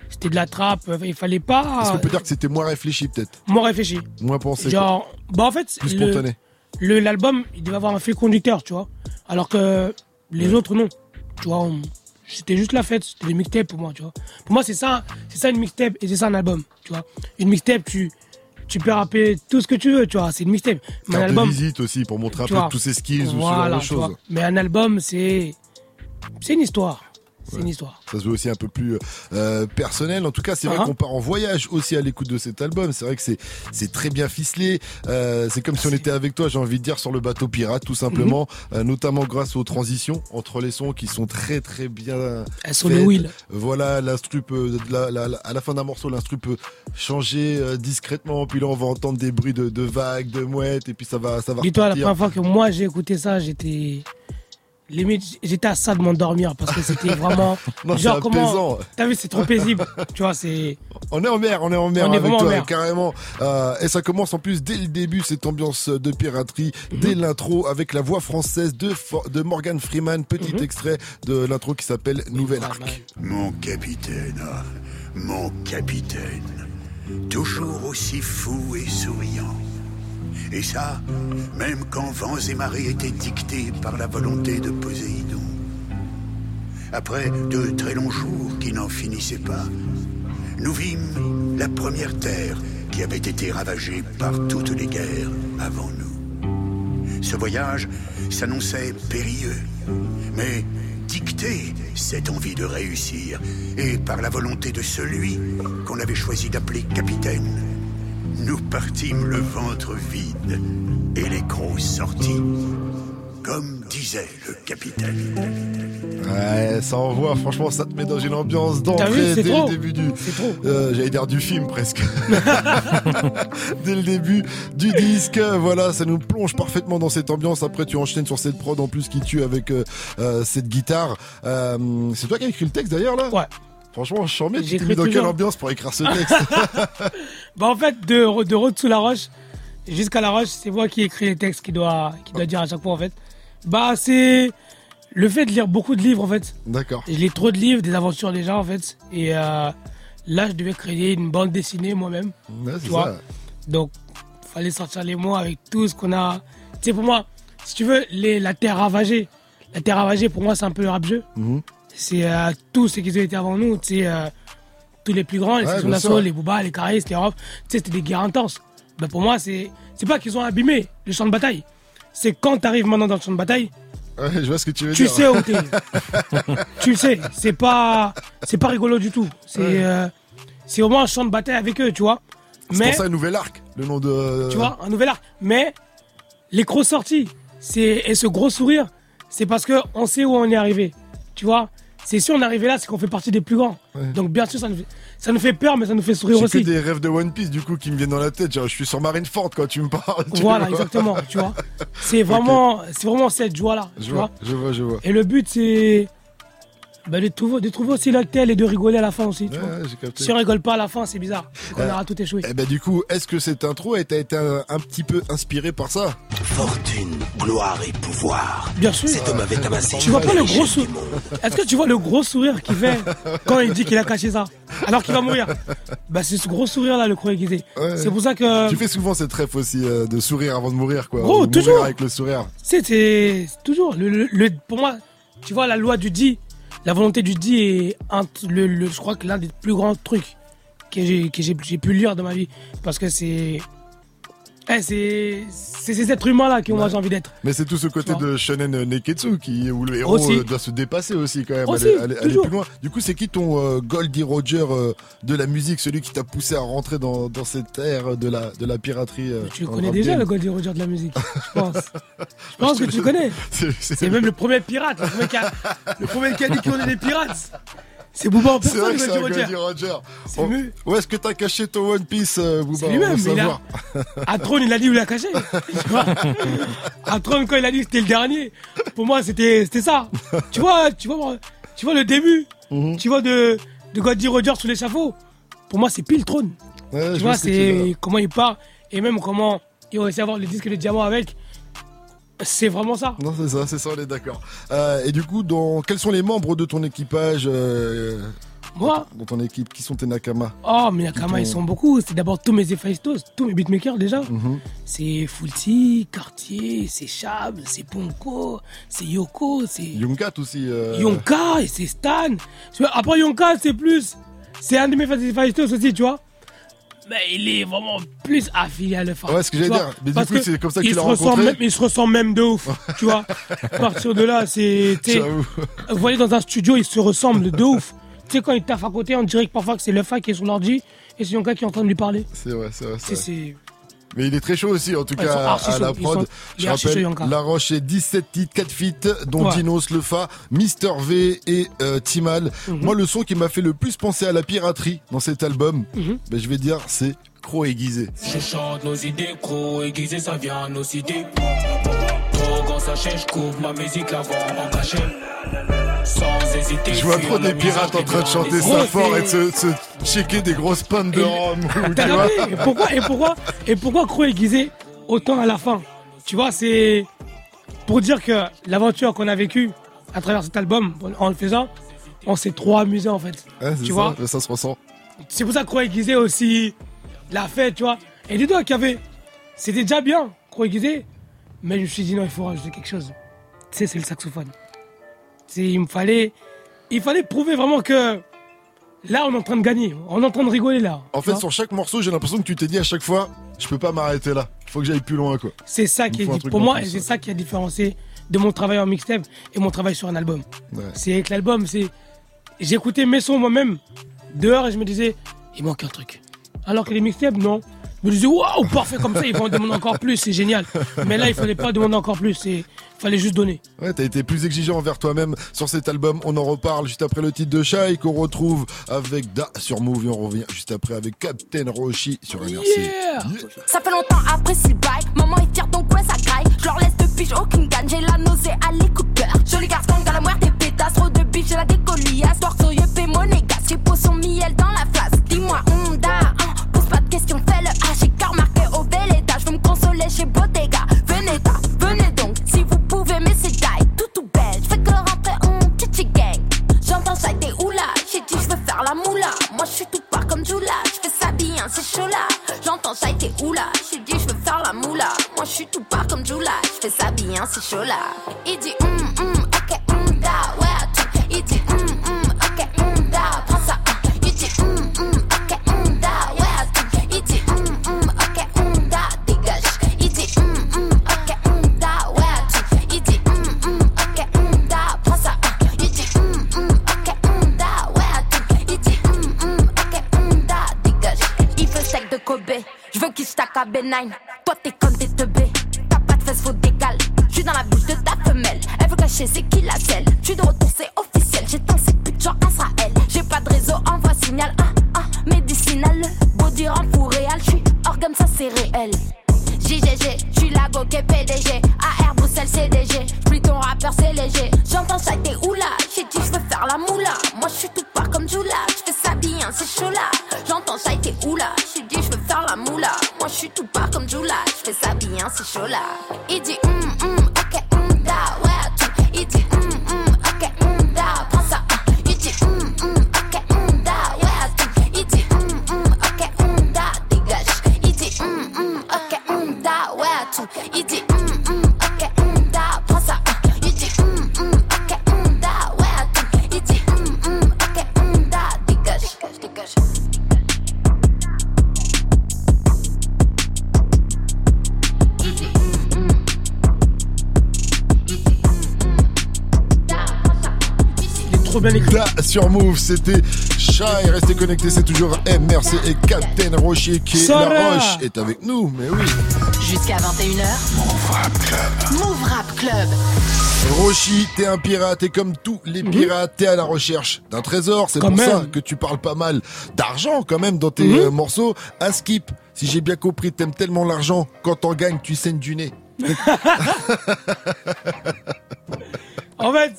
C'était de la trappe. Il fallait Est-ce pas. qu'on peut dire que c'était moins réfléchi peut-être? Moins réfléchi. Moins pensé quoi. Genre, bah en fait, Plus le- spontané le l'album, il devait avoir un fil conducteur, tu vois. Alors que les autres, non. Tu vois, c'était juste la fête, c'était des mixtapes pour moi, tu vois. Pour moi, c'est ça, c'est ça une mixtape et c'est ça un album, tu vois. Une mixtape, tu, tu peux rapper tout ce que tu veux, tu vois. C'est une mixtape. Mais un album, de visite aussi pour montrer un peu tous ses skills ou ce genre voilà, de choses. Mais un album, c'est, c'est une histoire. C'est une histoire. Ça se veut aussi un peu plus euh, personnel. En tout cas, c'est vrai Ah. qu'on part en voyage aussi à l'écoute de cet album. C'est vrai que c'est c'est très bien ficelé. Euh, c'est comme si on était avec toi, j'ai envie de dire, sur le bateau pirate, tout simplement. Mhm. Euh, notamment grâce aux transitions entre les sons qui sont très très bien. Elles sont les wheels. Voilà, l'instru peut, la- la- la- à la fin d'un morceau, l'instru peut changer discrètement. Puis là, on va entendre des bruits de, de vagues, de mouettes, et puis ça va, ça va. Dis-toi, la première fois que moi j'ai écouté ça, j'étais. Limite, j'étais à ça de m'endormir parce que c'était [laughs] vraiment. Non, c'est genre, comment. T'as vu, c'est trop paisible. tu vois, c'est. On est en mer, on est en mer On est avec vraiment en toi, mer. carrément. Euh, et ça commence en plus dès le début, cette ambiance de piraterie, Mhm. dès l'intro, avec la voix française de, For- de Morgan Freeman. Petit Mhm. extrait de l'intro qui s'appelle Nouvel Arc. Mon capitaine, mon capitaine, toujours aussi fou et souriant. Et ça, même quand vents et marées étaient dictés par la volonté de Poséidon. Après de très longs jours qui n'en finissaient pas, nous vîmes la première terre qui avait été ravagée par toutes les guerres avant nous. Ce voyage s'annonçait périlleux, mais dicté cette envie de réussir, et par la volonté de celui qu'on avait choisi d'appeler capitaine, nous partîmes le ventre vide et les crocs sortis, comme disait le capitaine. Ouais, ça envoie, franchement, ça te met dans une ambiance d'entrée dès trop. le début du. Euh, J'allais dire du film presque. [laughs] dès le début du disque, voilà, ça nous plonge parfaitement dans cette ambiance. Après, tu enchaînes sur cette prod en plus qui tue avec euh, euh, cette guitare. Euh, C'est toi qui as écrit le texte d'ailleurs là? Ouais. Franchement, je mais tu J'ai t'es mis dans quelle ambiance pour écrire ce texte? [laughs] Bah, en fait, de, de route sous la roche jusqu'à la roche, c'est moi qui écris les textes qui doit, qui doit dire à chaque fois, en fait. Bah, c'est le fait de lire beaucoup de livres, en fait. D'accord. Je lis trop de livres, des aventures des gens, en fait. Et euh, là, je devais créer une bande dessinée moi-même. Ouais, Tu vois. ça. Donc, fallait sortir les mots avec tout ce qu'on a. Tu sais, pour moi, si tu veux, les, la terre ravagée. La terre ravagée, pour moi, c'est un peu le rap jeu. Mhm. C'est euh, tous ceux qui ont été avant nous, tu sais, euh, tous les plus grands, les Ouais, d'assaut, les Booba, les Caris, les Rof, tu sais, c'était des guerres intenses. Ben, pour moi, c'est c'est pas qu'ils ont abîmé le champ de bataille. C'est quand tu arrives maintenant dans le champ de bataille, Ouais, je vois ce que tu veux tu dire. sais où t'es. [laughs] tu le sais, c'est pas, c'est pas rigolo du tout. C'est Ouais. euh, c'est vraiment un champ de bataille avec eux, tu vois. C'est Mais pour ça un nouvel arc, le nom de. tu vois, un nouvel art. Mais les grosses sorties, c'est et ce gros sourire, c'est parce que on sait où on est arrivé. tu vois. C'est si on est arrivé là, c'est qu'on fait partie des plus grands. Donc bien sûr, ça nous, fait, ça nous fait peur, mais ça nous fait sourire aussi. des rêves de One Piece du coup qui me viennent dans la tête. Genre, je suis sur Marineford quand tu me parles. tu Voilà, vois. exactement, tu vois. [laughs] C'est vraiment, c'est vraiment cette joie-là, tu Je vois. vois, je vois, je vois. Et le but, c'est bah, de, trouver, de trouver aussi l'actel et de rigoler à la fin aussi, tu Ouais, vois. Si on rigole pas à la fin, c'est bizarre. C'est qu'on Euh, aura tout échoué. Eh ben du coup, est-ce que cette intro a été un, un petit peu inspiré par ça? Fortune, gloire et pouvoir. Bien sûr. Cet homme avait amassé. Tu vois pas le gros du sourire monde. Est-ce que tu vois le gros sourire qu'il fait [laughs] quand il dit qu'il a caché ça Alors qu'il va mourir? [laughs] Bah c'est ce gros sourire là le croix aiguisé. Ouais. C'est pour ça que Tu fais souvent cette rêve aussi euh, de sourire avant de mourir quoi. Gros, mourir toujours. avec le sourire. c'est c'est toujours le, le- le- pour moi tu vois la loi du dit, la volonté du dit est un, le, le- je crois que l'un des plus grands trucs que j'ai pu lire dans ma vie parce que c'est eh, c'est ces êtres humains là que moi j'ai envie d'être. Mais c'est tout ce côté de shonen neketsu qui où le héros Aussi. euh, doit se dépasser aussi quand même, Aussi, aller, aller- aller toujours. plus loin. Du coup, c'est qui ton euh, Goldie Roger euh, de la musique, celui qui t'a poussé à rentrer dans, dans cette ère de la de la piraterie euh, Tu connais déjà game le Goldie Roger de la musique, je [laughs] pense. Je pense que tu le connais. C'est- même le premier pirate, le premier qui a, le premier qui a dit qu'on est des pirates. C'est Booba en C'est vrai personne, que c'est Roger. Roger. C'est Oh, mieux. Où est-ce que t'as caché ton One Piece, euh, Booba C'est On lui-même, il a, [laughs] à Tron, il a dit où il l'a caché. [laughs] Tu vois à Tron, quand il a dit que c'était le dernier, pour moi, c'était, c'était ça. Tu vois, tu vois, tu vois le début, Mhm. tu vois, de, de Goldie Roger sous l'échafaud. Pour moi, c'est pile Tron. Ouais, Tu vois, c'est comment il part et même comment il réussit à avoir le disque de diamant avec. C'est vraiment ça. Non, c'est ça, c'est ça, on est d'accord. Euh, et du coup, dans... quels sont les membres de ton équipage euh, Moi, Dans ton équipe, qui sont tes Nakama? Oh, mais Nakama, ils sont beaucoup. C'est d'abord tous mes Héphaïstos, tous mes beatmakers déjà. Mhm. C'est Fulti, Cartier, c'est Chab, c'est Ponko, c'est Yoko, c'est Yunkat aussi. euh, Yonka et c'est Stan. Après Yonka, c'est plus. C'est un de mes Héphaïstos aussi, tu vois. Mais il est vraiment plus affilié à l'EFA. Ouais, ce que j'allais dire. Mais du coup, c'est comme ça que il tu l'as se ressemble rencontré. même- Il se ressemble même de ouf, tu vois. À partir de là, c'est. [laughs] Vous voyez, dans un studio, ils se ressemblent de ouf. Tu sais, quand ils taffent à côté, on dirait que parfois que c'est l'EFA qui est sur l'ordi et c'est Yonka qui est en train de lui parler. C'est vrai, c'est vrai. c'est C'est. vrai. c'est- Mais il est très chaud aussi, en tout Ouais, cas, à la prod. Je rappelle. La Roche est 17 titres, 4 feats, dont Ouais. Dinos, Lefa, Mister V et euh, Timal. Mhm. Moi, le son qui m'a fait le plus penser à la piraterie dans cet album, Mhm. ben, je vais dire, c'est Croc aiguisé. Je chante nos idées, aiguisé, ça vient nos idées. Couvre ma musique, la vend en cachet. Sans hésiter. Je vois trop des pirates en train de chanter ça fort et de se, se checker des grosses pannes de rhum. [laughs] et pourquoi, et pourquoi, et pourquoi Croix aiguisé autant à la fin? Tu vois, c'est pour dire que l'aventure qu'on a vécue à travers cet album, en le faisant, on s'est trop amusé en fait. Ouais, tu ça, vois? ça se ressent. C'est pour ça que Croix aiguisé aussi l'a fait, tu vois. Et dis-toi qu'il y avait. C'était déjà bien, Croix aiguisé, mais je me suis dit non, il faut rajouter quelque chose. Tu sais, c'est le saxophone. Il me fallait. Il fallait prouver vraiment que. Là, on est en train de gagner. On est en train de rigoler là. En fait, sur chaque morceau, j'ai l'impression que tu t'es dit à chaque fois, je peux pas m'arrêter là. Faut que j'aille plus loin, quoi. C'est ça qui est pour moi c'est ça qui a différencié de mon travail en mixtape et mon travail sur un album. Ouais. C'est avec l'album, c'est j'écoutais mes sons moi-même dehors et je me disais il manque un truc. Alors que les mixtapes non. Je me disais waouh parfait comme ça ils vont en demander encore plus c'est génial. Mais là il fallait pas demander encore plus c'est fallait juste donner. Ouais, t'as été plus exigeant envers toi-même sur cet album. On en reparle juste après le titre de Shai qu'on retrouve avec Da sur Move et on revient juste après avec Captain Roshi sur NRC. Yeah Ça fait longtemps après le bail, maman est fière donc ouais ça graille. Je leur laisse de pige aucune gagne, j'ai la nausée à l'écouteur. Joli garçon dans la moire des pétasses, trop de biche, j'ai la décoliasse. Torso yep mon négas, j'ai son miel dans la flasque. Dis-moi, Honda, hein, questions, fais le H, j'ai car marqué au bel étage. Je veux me consoler chez Bottega, venez ta, venez donc, si vous pouvez, mais c'est die, tout tout belle. Je fais que rentrer en titi gang. J'entends ça, t'es oula, j'ai dit je veux faire la moula. Moi je suis tout part comme Jula, je fais ça bien, c'est chaud là. J'entends ça, t'es oula, j'ai dit je veux faire la moula. Moi je suis tout part comme Jula, je fais ça bien, c'est chaud là. Il dit hum hum, ok hum da, ouais. Il dit hum pas. Toi t'es comme des teubés, t'as pas de fesses, faut décale. J'suis dans la bouche de ta femelle, elle veut cacher c'est qui la selle. J'suis de retour, c'est officiel, j'ai tant cette picture Israël. J'ai pas de réseau, envoie signal, ah ah, médicinal. Beau dire en fou réel, j'suis organe, ça c'est réel. JGG, j'suis la goquée PDG, AR Bruxelles CDG, j'plie ton rappeur c'est léger, j'entends chaque J'fais ça bien, c'est chaud là. Il dit hum hum, ok trop bien écrit. Là, sur Move, c'était Shy. Restez connectés, c'est toujours MRC et Captain Rocher qui est la roche est avec nous. Mais oui. Jusqu'à 21h. Move Rap Club. Move Rap Club. Roshi, t'es un pirate et comme tous les pirates, t'es à la recherche d'un trésor. C'est pour ça que tu parles pas mal d'argent quand même dans tes Mhm. euh, morceaux. À Skip, si j'ai bien compris, t'aimes tellement l'argent, quand t'en gagnes, tu saignes du nez. [laughs] En fait,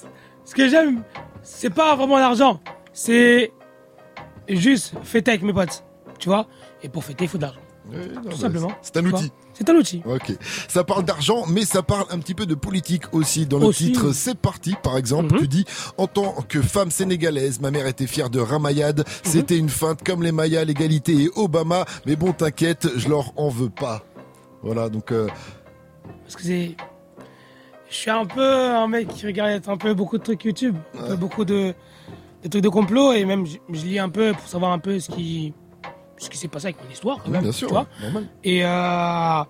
ce que j'aime, c'est pas vraiment l'argent. C'est juste fêter avec mes potes. Tu vois Et pour fêter, il faut de l'argent. Tout simplement. C'est un outil. C'est un outil. Ok. Ça parle d'argent, mais ça parle un petit peu de politique aussi. Dans le Aussi. titre C'est parti, par exemple, Mhm. tu dis En tant que femme sénégalaise, ma mère était fière de Ramayad. Mhm. C'était une feinte comme les Mayas, l'égalité et Obama. Mais bon, t'inquiète, je leur en veux pas. Voilà, donc. euh, Parce que c'est. Je suis un peu un mec qui regarde un peu beaucoup de trucs YouTube, un peu beaucoup de, de trucs de complot et même je, je lis un peu pour savoir un peu ce qui, ce qui s'est passé avec mon histoire. Quand oui, même, bien sûr, tu vois. normal. Et euh,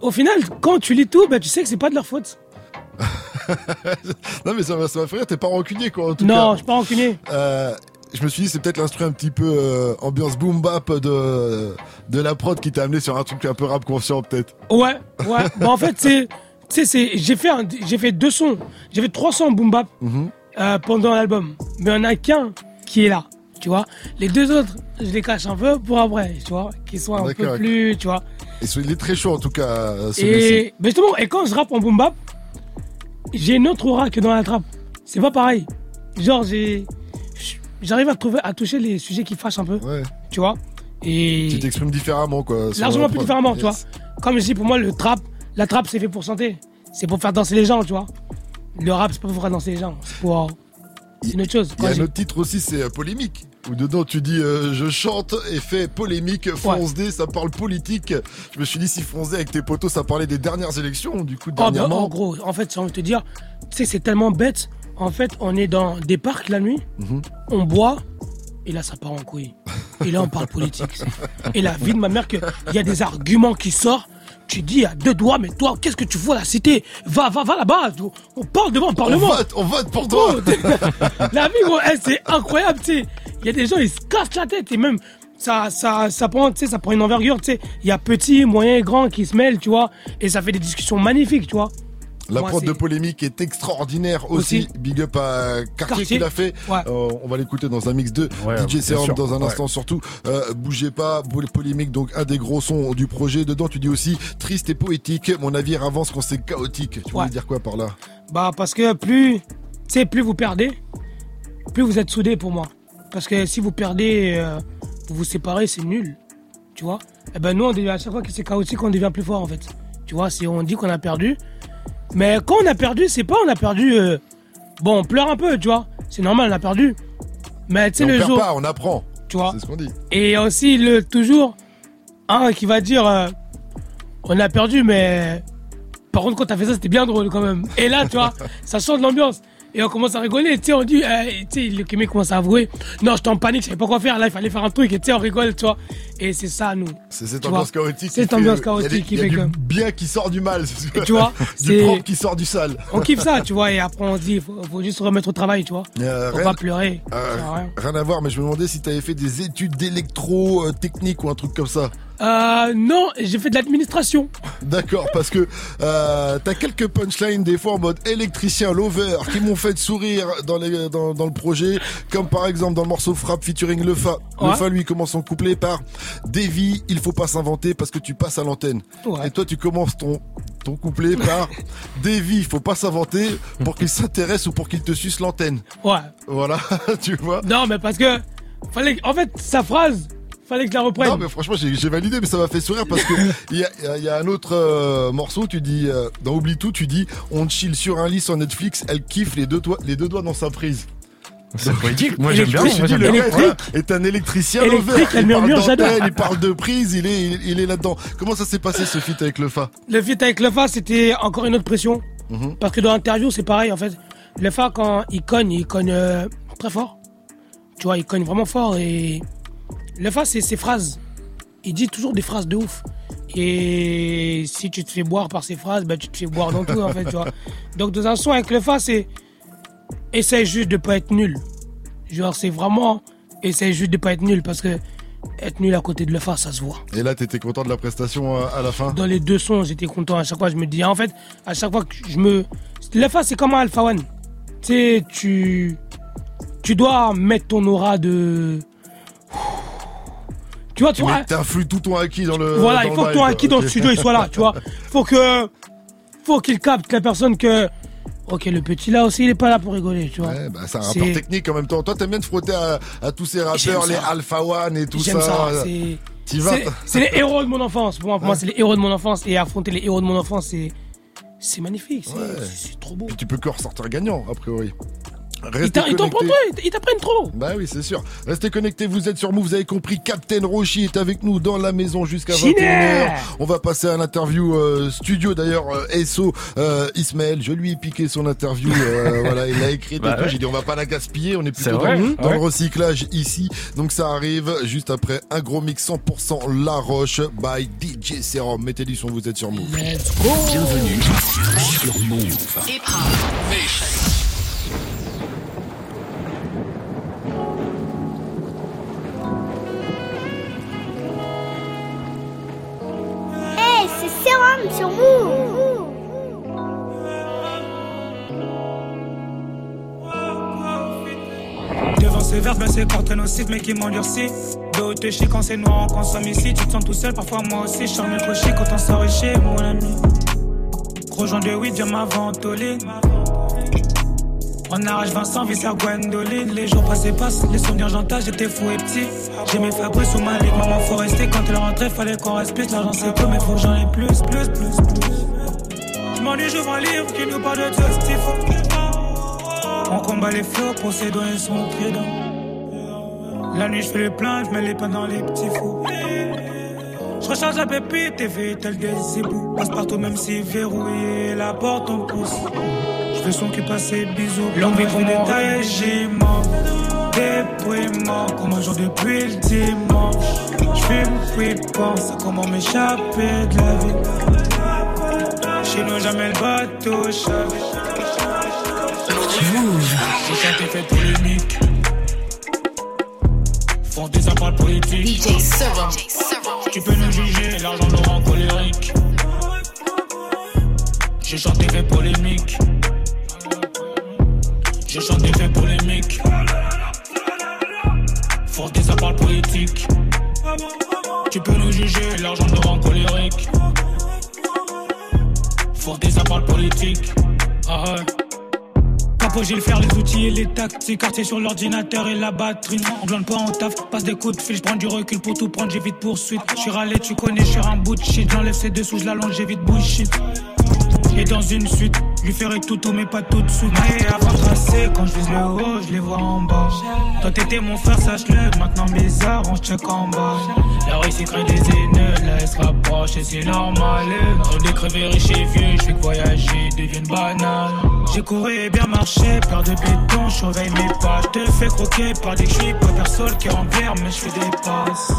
au final, quand tu lis tout, ben, tu sais que c'est pas de leur faute. [laughs] non, mais ça m'a fait rire, t'es pas rancunier, quoi, en tout Non, cas. je suis pas rancunier. Euh, je me suis dit, c'est peut-être l'instru un petit peu euh, ambiance boom bap de, de la prod qui t'a amené sur un truc un peu rap conscient, peut-être. Ouais, ouais. Bah, en fait, c'est, j'ai fait, un- j'ai fait deux sons, j'ai fait trois sons boom bap Mhm. euh, pendant l'album, mais il n'y en a qu'un qui est là, tu vois. Les deux autres, je les cache un peu pour après, tu vois, qui sont un peu plus, tu vois. Et il est très chaud, en tout cas, celui-ci. Et mais justement, et quand je rappe en boom bap, j'ai une autre aura que dans la trappe. C'est pas pareil. Genre, j'ai, j'arrive à trouver, à toucher les sujets qui fâchent un peu, Ouais. tu vois. Et Tu t'exprimes différemment, quoi. largement la plus différemment, tu vois. Comme je dis, pour moi, le trap, la trap, c'est fait pour chanter. C'est pour faire danser les gens, tu vois. Le rap, c'est pas pour faire danser les gens. C'est pour. C'est une autre chose. Il y a Quand un autre titre aussi, c'est euh, Polémique. Où dedans tu dis euh, je chante et fais polémique, Fonce D, ça parle politique. Je me suis dit si Fonce D avec tes potos ça parlait des dernières élections, du coup Oh, bah, dernièrement. en gros, en fait, j'ai envie de te dire, tu sais, c'est tellement bête. En fait, on est dans des parcs la nuit, Mhm. on boit, et là, ça part en couille. Et là, on parle politique. Et la vie de ma mère, qu'il y a des arguments qui sortent. Tu dis à deux doigts, mais toi, qu'est-ce que tu à la cité? Va, va, va là-bas. On parle devant le on Parlement. vote, on vote pour toi. Gros, [laughs] la vie, gros, eh, c'est incroyable, tu sais. Il y a des gens, ils se cassent la tête et même ça, ça, ça prend, tu sais, ça prend une envergure, tu sais. Il y a petits, moyens et grands qui se mêlent, tu vois. Et ça fait des discussions magnifiques, tu vois. La prod de c'est- polémique est extraordinaire aussi. Aussi. Big up à Cartier, Cartier. qui l'a fait. Ouais. Euh, on va l'écouter dans un mix de Ouais, DJ Serum dans un Ouais. instant surtout. Euh, bougez pas, polémique donc un des gros sons du projet. Dedans tu dis aussi triste et poétique. Mon navire avance quand c'est chaotique. Tu voulais dire quoi par là? Bah, parce que plus, tu sais, plus vous perdez, plus vous êtes soudés pour moi. Parce que si vous perdez, euh, vous vous séparez, c'est nul. Tu vois? Et ben, nous, on devient, à chaque fois que c'est chaotique, on devient plus fort, en fait. Tu vois, si on dit qu'on a perdu. Mais quand on a perdu, c'est pas on a perdu. euh, bon, on pleure un peu, tu vois. C'est normal, on a perdu. Mais tu sais, Mais on le perd jour. pas, on apprend. Tu vois C'est ce qu'on dit. Et aussi, le, toujours, un qui va dire euh, on a perdu, mais par contre, quand t'as fait ça, c'était bien drôle quand même. Et là, tu vois, [laughs] ça change l'ambiance. Et on commence à rigoler, tu sais, on dit, euh, tu sais, le mec commence à avouer, non, j'étais en panique, je savais pas quoi faire, là, il fallait faire un truc, et tu sais, on rigole, tu vois. Et c'est ça, nous. C'est cette ambiance chaotique. Cette qui ambiance chaotique qui fait que- bien qui sort du mal. [laughs] Tu vois, Du c'est- propre qui sort du sale. On kiffe ça, tu vois, et après on se dit, faut, faut juste se remettre au travail, tu vois. Euh, Faut rien- pas pleurer. Euh, rien. rien à voir, mais je me demandais si tu avais fait des études d'électro euh, ou un truc comme ça. Euh, non, j'ai fait de l'administration. D'accord, parce que euh, t'as quelques punchlines des fois en mode électricien lover qui m'ont fait sourire dans, les, dans, dans le projet, comme par exemple dans le morceau Frappe featuring Lefa. Ouais. Lefa lui commence son couplet par Davy, il faut pas s'inventer parce que tu passes à l'antenne. Ouais. Et toi tu commences ton ton couplet par [laughs] Davy, il faut pas s'inventer pour qu'il s'intéresse ou pour qu'il te suce l'antenne. Ouais. Voilà, [laughs] tu vois. Non, mais parce que, fallait, en fait, sa phrase, fallait que je la reprenne. Non mais franchement j'ai validé mais ça m'a fait sourire parce que [laughs] il y a, il y a un autre euh, morceau tu dis euh, dans Oublie tout tu dis on chill sur un lit sur Netflix elle kiffe les deux doigts les deux doigts dans sa prise. C'est poétique. Moi, j'aime bien. Moi, le voilà, est un électricien Électrique, il parle murmure, il parle de prise il est il, il est là-dedans. Comment ça s'est passé ce feat avec le Fa? Le feat avec Lefa, c'était encore une autre pression. Mhm. Parce que dans l'interview, c'est pareil, en fait. Lefa, quand il cogne, il cogne euh, très fort. Tu vois, il cogne vraiment fort. Et Lefa, c'est ses phrases. Il dit toujours des phrases de ouf. Et si tu te fais boire par ses phrases, bah, tu te fais boire dans tout, en fait, tu vois. Donc, dans un son avec Lefa, c'est. Essaye juste de pas être nul. Genre, c'est vraiment. Essaye juste de pas être nul. Parce que être nul à côté de Lefa, ça se voit. Et là t'étais content de la prestation euh, à la fin? Dans les deux sons, j'étais content. À chaque fois, je me dis, en fait, à chaque fois que je me. L'alpha, c'est comme un Alpha One. Tu sais, tu. Tu dois mettre ton aura de. Tu vois, tu vois. T'influes tout ton acquis dans le Voilà, dans il faut que ton acquis dans le studio, il soit là, tu vois. Faut que. Faut qu'il capte la personne que. Ok, le petit là aussi, il est pas là pour rigoler, tu vois. Ouais, bah, c'est un rapport technique en même temps. Toi, t'aimes bien te frotter à, à tous ces rappeurs, les. Alpha One et tout ça. ça. c'est- les héros de mon enfance. Pour moi, pour moi, c'est les héros de mon enfance. Et affronter les héros de mon enfance, c'est. C'est magnifique. c'est- Ouais. Trop beau. Puis tu peux que ressortir gagnant, a priori. Ils Restez ils t'en prennent ils- t'apprennent trop. Bah oui, c'est sûr. Restez connectés, vous êtes sur Move, vous avez compris. Captain Roshi est avec nous dans la maison jusqu'à Chiner 21h. On va passer à l'interview euh, studio d'ailleurs. euh, SO euh, Ismaël, je lui ai piqué son interview. euh, [laughs] voilà, il l'a écrite. Bah ouais. J'ai dit on va pas la gaspiller, on est plutôt dans, vrai, dans ouais. le recyclage ici. Donc ça arrive juste après un gros mix 100% La Roche by DJ Serum. Mettez du son, vous êtes sur Move. Let's go. Bienvenue sur Move. C'est Sérum sur vous Devant ces verbes, ben c'est cartonocide, mais qui m'endurcit. Dos t'es chic quand c'est noir, on consomme ici. Tu te sens tout seul, parfois moi aussi. Je suis trop chic quand on sort chez mon ami. Gros de weed, viens m'aventoler. On arrache Vincent, Visser, Gwendoline. Les jours passés passent, les souvenirs j'entends, j'étais fou et petit. J'ai mes Fabrice sous ma ligue, maman faut rester. Quand elle rentrait, fallait qu'on reste plus. L'argent c'est peu, mais faut que j'en ai plus, plus, plus, plus. Je m'ennuie, j'ouvre un livre qui nous parle de faut. On combat les flots pour ses doigts et son trident. La nuit, je fais les plaintes, je mets les pains dans les petits fous. Je recharge la pépite et tel des hiboux. Passe partout, même si verrouillé, la porte on pousse. Fais son qui passe ses bisous. Longue vie pour mon régiment. Déprimant, comme un jour depuis le dimanche. Je fume, puis pense à comment m'échapper de la vie. Chez nous, jamais le bateau chavé. J'ai chanté fait polémique. Font des appels politiques. DJ Serum. Tu peux nous juger, l'argent nous rend colérique. J'ai chanté fait polémique. J'ai chanté fait polémique. Force des appels politiques. Tu peux nous juger, l'argent nous rend colérique. Force des appels politiques. Ah ouais. Capo, j'ai le fer, les outils et les tactiques. Quartier sur l'ordinateur et la batterie. On glande pas, on taf. Passe des coups de fil, je prends du recul pour tout prendre, j'évite poursuite. Je suis râlé, tu connais, je suis un bout de shit. J'enlève ses dessous, je l'allonge, j'évite bullshit. Et dans une suite, lui ferai tout, tout, mais pas tout de suite. Mais avant de tracer, quand je vise le haut, je les vois en bas. Toi t'étais mon frère, sache-le. Maintenant bizarre, on check en bas. La réussite crée des haineux, là elle se c'est normal. Trop décrevé, riche et vieux, je fais que voyager devienne banal. J'ai couru et bien marché, peur de béton, je surveille mes pas. Je te fais croquer par des cuits, pas perso qui en guerre, mais je fais des passes.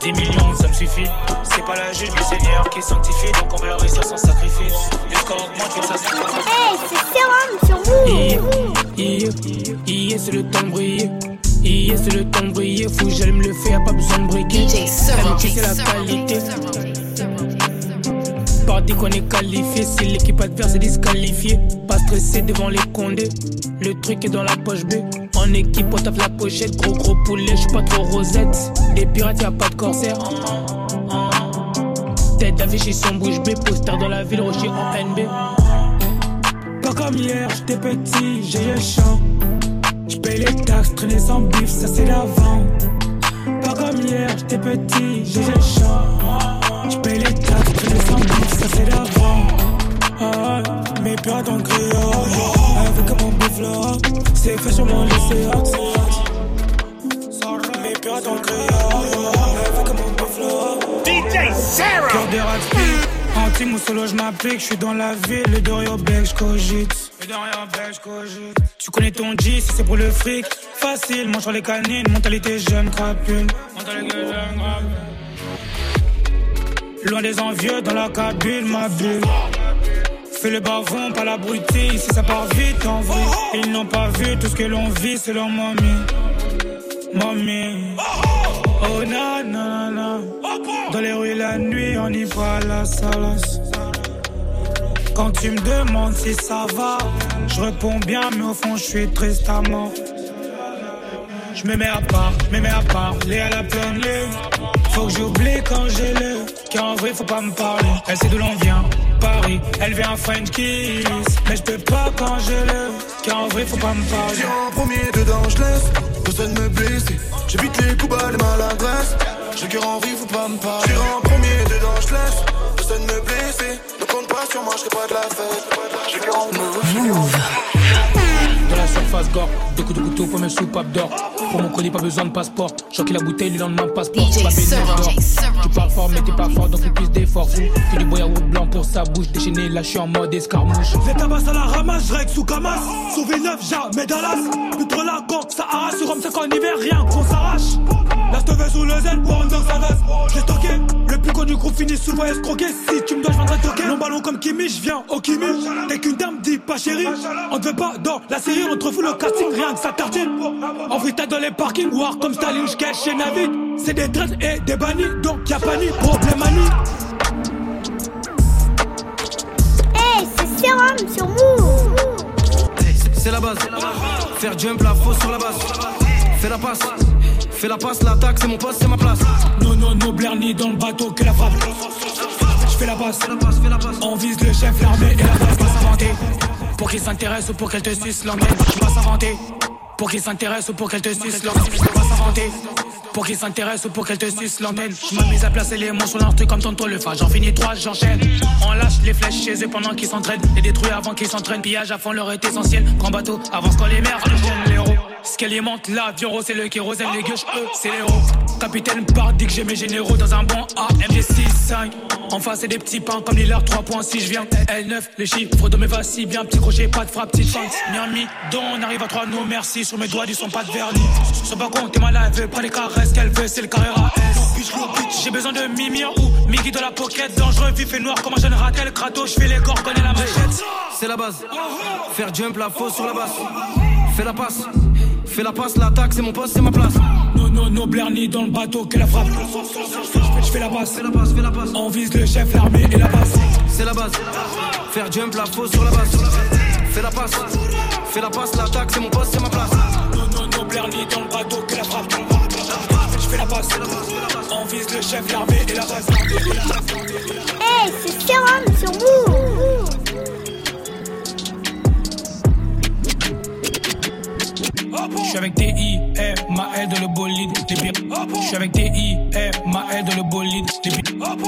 10 millions, ça me suffit. C'est pas la juge du Seigneur qui sanctifie, donc on va réussir sans sacrifice. Le score augmente, ça c'est Hey, c'est Serum sur vous. Yeah, yeah, c'est le temps de briller. Yeah, c'est le temps de briller. Faut que j'aille me le faire, pas besoin de briquer. DJ Serum. c'est la qualité. Par qu'on est qualifié, si l'équipe adverse est disqualifiée. Stressé devant les condés. Le truc est dans la poche B. En équipe, on tape la pochette. Gros gros poulet, j'suis pas trop rosette. Des pirates, y'a pas de corsaire. Tête d'affiche, ils sont bouche B. Poster dans la ville, rocher en NB. Pas comme hier, j'étais petit, j'ai le champ. J'paye les taxes, traîner sans bif, ça c'est la vente. Pas comme hier, j'étais petit, j'ai le champ. J'paye les taxes, traîner sans bif, ça c'est la vente. Ah, mes pirates en criant, avec mon bif là. C'est fait sur mon lycée, Mes pirates en criant, avec mon bif là. DJ Sarah. Cœur de rapide, en team ou solo, je m'applique. Je suis dans la ville, le Dorio Bec, je cogite. Le. Tu connais ton G, si c'est pour le fric. Facile, mange sur les canines, mentalité jeune, crapule. Mentalité jeune, crapule. Loin des envieux, dans la cabine, ma bulle. Fais le bavon, pas l'abruti, si ça part vite en vrai. Ils n'ont pas vu tout ce que l'on vit, c'est leur mamie. Mamie. Oh na na na. Dans les rues la nuit, on y à la salace. Quand tu me demandes si ça va, je réponds bien, mais au fond, je suis triste à mort. Je me mets à part, me mets à part, les à la pleine. Faut que j'oublie quand j'ai le, car en vrai, faut pas me parler. Elle sait d'où l'on vient, Paris, elle vient à French Kiss. Mais je peux pas quand j'ai le, car en vrai, faut pas me parler. J'ai en premier dedans, je laisse personne me blesser. J'évite les coups bas, les maladresses. J'ai cœur en vie, faut pas me parler. J'ai en premier dedans, je laisse personne me blesser. Ne compte pas sur moi, je pas de la fête. J'ai cœur en Dans la surface gore, deux coups de couteau pour mes soupapes d'or. Pour mon colis, pas besoin de passeport. Choquer la bouteille, le lendemain passeport. DJ d'or. Tu parles fort, mais t'es pas fort, donc une piste d'effort fou. Que du boy à route blanc pour sa bouche. Déchaîné, là, je suis en mode escarmouche. Les tabasses à la ramasse, règle sous Camas. Sauver neuf, jamais Dallas. Plus trop la gang, ça arrache sur Rome, c'est qu'en hiver, rien qu'on s'arrache. La steve sous le zen pour dans sa veste. J'ai stocké, le plus connu groupe finit souvent escroqué. Si tu me dois, je viendrai toquer. Long ballon comme Kimi, je viens au Kimi. Dès qu'une dame dit pas chérie, on te veut pas dans la série, on te fout le casting, rien que ça tartine. En freestyle dans les parkings, war comme Staline, je cache chez Navid. C'est des traits et des bannis, donc y'a pas ni problème à ni. Hey, c'est Serum sur vous. C'est la base. Faire jump la fausse sur la base. Fais la passe. Fais la passe, l'attaque, c'est mon poste, c'est ma place. Non, non, non, Blair ni dans le bateau que la frappe. Je fais la passe, on vise le chef, l'armée et la base. Pas s'inventer. Pour qu'il s'intéresse ou pour qu'elle te suce l'antenne. Je pas s'inventer. Pour qu'il s'intéresse ou pour qu'elle te suce l'antenne. Je pas s'inventer. Pour qu'il s'intéresse ou pour qu'elle te suce l'antenne. Je m'amuse à placer les mots sur l'instru comme tonton le fa. J'en finis trois, j'enchaîne. On lâche les flèches chez eux pendant qu'ils s'entraînent. Les détruits avant qu'ils s'entraînent. Pillage à fond leur est essentiel. Grand bateau avance quand les mers déchaînent les héros. Ce qu'elle monte, l'avion rose, c'est le kérosène. Les gueuches, eux, c'est les héros. Capitaine part, dit que j'ai mes généraux dans un bon AMG 6-5. En face, c'est des petits pains comme Lillard 3.6. Je viens L9, les chiffres de mes si bien. Petit crochet, pas de frappe, petite feinte. Miami, dont on arrive à 3, non merci. Sur mes doigts, du son pas de vernis. Sois pas con, t'es malade, elle veut pas les caresses qu'elle veut, c'est le Carrera S. J'ai besoin de Mimir ou Mickey de la pocket. Dangereux, vif et noir comme un jeune ratel. Crato, je fais les corps, connais la machette. C'est la base. Faire jump la fausse sur la base. Fais la passe. Fais la passe, l'attaque, c'est mon poste, c'est ma place. Non, non, non, Blair ni dans le bateau que la frappe. Je fais la passe, Fais la passe, fais la passe. on vise le chef, l'armée et la base. C'est la base. Faire jump la fausse sur la base. Fais la passe. Fais la passe, l'attaque, c'est mon poste, c'est ma place. Non, non, non, Blair ni dans le bateau que la frappe. Je fais la passe, on vise le chef, l'armée et la base. Hey, c'est Serum sur vous. Je suis avec TI, R, ma dans le bolide. Je suis avec TI, R, ma dans le bolide. Je